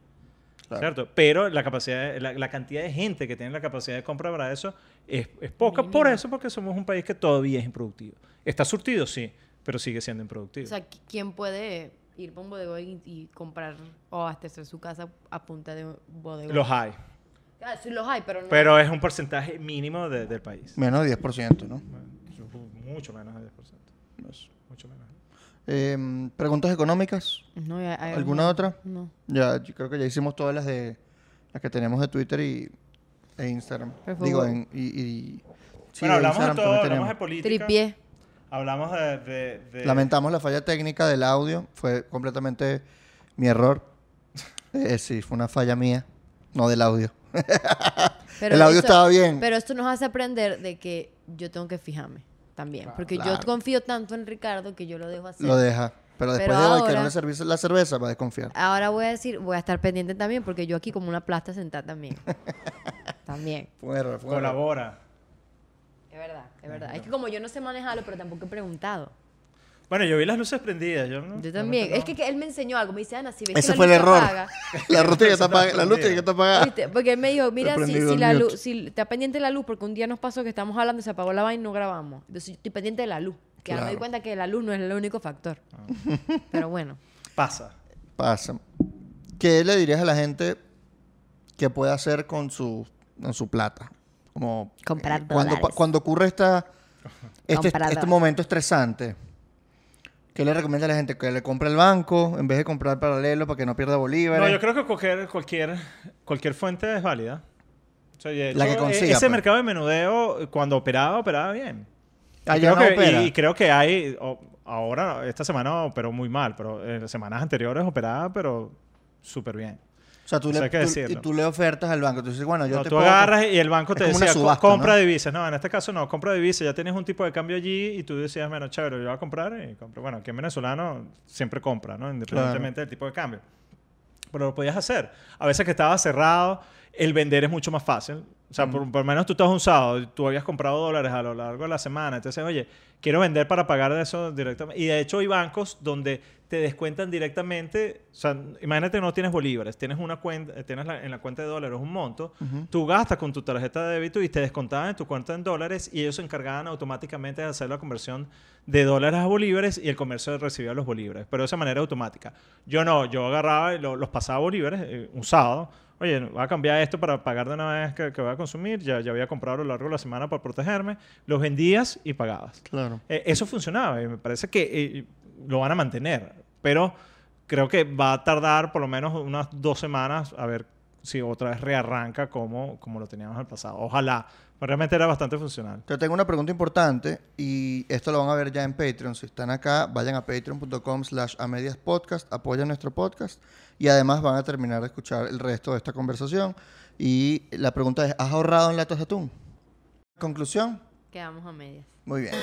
Claro. ¿Cierto? Pero la capacidad, la, la cantidad de gente que tiene la capacidad de compra para eso es, es poca. Por eso, porque somos un país que todavía es improductivo. ¿Está surtido? Sí. pero sigue siendo improductivo. O sea, ¿qui- ¿quién puede ir para un bodegón y, y comprar o abastecer su casa a punta de un bodegón? los hay, Ah, sí los hay, pero no. pero es un porcentaje mínimo de- del país. Menos de 10%, ¿no? Mucho menos del 10%. Eso. Mucho menos. Eh, preguntas económicas. No, hay ¿Alguna otra? No. Ya, yo creo que ya hicimos todas las de las que tenemos de Twitter y, e Instagram. Por favor. Digo, en, y, y- sí, bueno, de hablamos de Instagram todo, también hablamos de tenemos. política. Tripié. Hablamos de... de- de- Lamentamos la falla técnica del audio. Fue completamente mi error. Eh, sí, fue una falla mía, no del audio. Pero El audio eso- estaba bien. Pero esto nos hace aprender de que yo tengo que fijarme también. porque yo confío tanto en Ricardo que yo lo dejo hacer. Lo deja. Pero después Pero de hoy que ahora- no la cerveza, va a desconfiar. Ahora voy a decir, voy a estar pendiente también porque yo aquí como una plasta sentada también. también. Fue un error, fue un error. colabora. Es verdad, es verdad. Es que como yo no sé manejarlo, pero tampoco he preguntado. Bueno, yo vi las luces prendidas. Yo, no- Yo también. realmente Es que, que él me enseñó algo. Me dice, Ana, si ves Ese que la fue el luz se error. apaga, La luz tiene que estar apagada. La luz tiene que estar apagada. ¿Viste? Porque él me dijo, mira, si, si el la luz, si está pendiente la luz, porque un día nos pasó que estamos hablando y se apagó la vaina y no grabamos. Entonces yo estoy pendiente de la luz. Que ahora me doy cuenta que la luz no es el único factor. Pero bueno. no. Pasa. Pasa. ¿Qué le dirías a la gente que puede hacer con su, con su plata? Como Comprar eh, cuando, dólares. cuando ocurre esta, este, este momento estresante, ¿qué le recomienda a la gente? Que le compre el banco en vez de comprar paralelo para que no pierda bolívares. No, yo creo que cualquier, cualquier, cualquier fuente es válida. O sea, y de La que hecho, consiga, Ese pues. mercado de menudeo, cuando operaba, operaba bien. Y Allá creo no que- opera. Y, y creo que hay, o- ahora, esta semana operó muy mal, pero en las semanas anteriores operaba, pero súper bien. O sea, tú, eso le, hay que tú- le ofertas al banco. Tú dices, bueno, yo No, te tú puedo- agarras y el banco te decía, "Co- subasta, compra ¿no? divisas. No, en este caso no, compra divisas. Ya tienes un tipo de cambio allí y tú decías, bueno, chévere, yo voy a comprar y compro. Bueno, aquí en venezolano siempre compra, ¿no? Independientemente del tipo de cambio. Pero lo podías hacer. A veces que estaba cerrado, el vender es mucho más fácil. O sea, por, por lo menos tú estás un sábado, tú habías comprado dólares a lo largo de la semana. Entonces, oye, quiero vender para pagar de eso directamente. Y de hecho hay bancos donde te descuentan directamente. O sea, imagínate que no tienes bolívares, tienes una cuenta, eh, tienes la- en la cuenta de dólares un monto, tú gastas con tu tarjeta de débito y te descontaban en tu cuenta en dólares y ellos se encargaban automáticamente de hacer la conversión de dólares a bolívares y el comercio recibía los bolívares, pero de esa manera automática. Yo no, yo agarraba y lo- los pasaba a bolívares eh, un sábado. Oye, voy a cambiar esto para pagar de una vez que, que voy a consumir. Ya, ya había comprado a lo largo de la semana para protegerme. Los vendías y pagabas. Claro. Eh, eso funcionaba y me parece que eh, lo van a mantener, pero creo que va a tardar por lo menos unas dos semanas a ver si otra vez rearranca como, como lo teníamos en el pasado. Ojalá, pero realmente era bastante funcional. Te tengo una pregunta importante y esto lo van a ver ya en Patreon. Si están acá, vayan a patreon.com slash a medias podcast, apoyan nuestro podcast y además van a terminar de escuchar el resto de esta conversación. Y la pregunta es, ¿has ahorrado en latas de atún? Conclusión, Quedamos a medias. muy bien.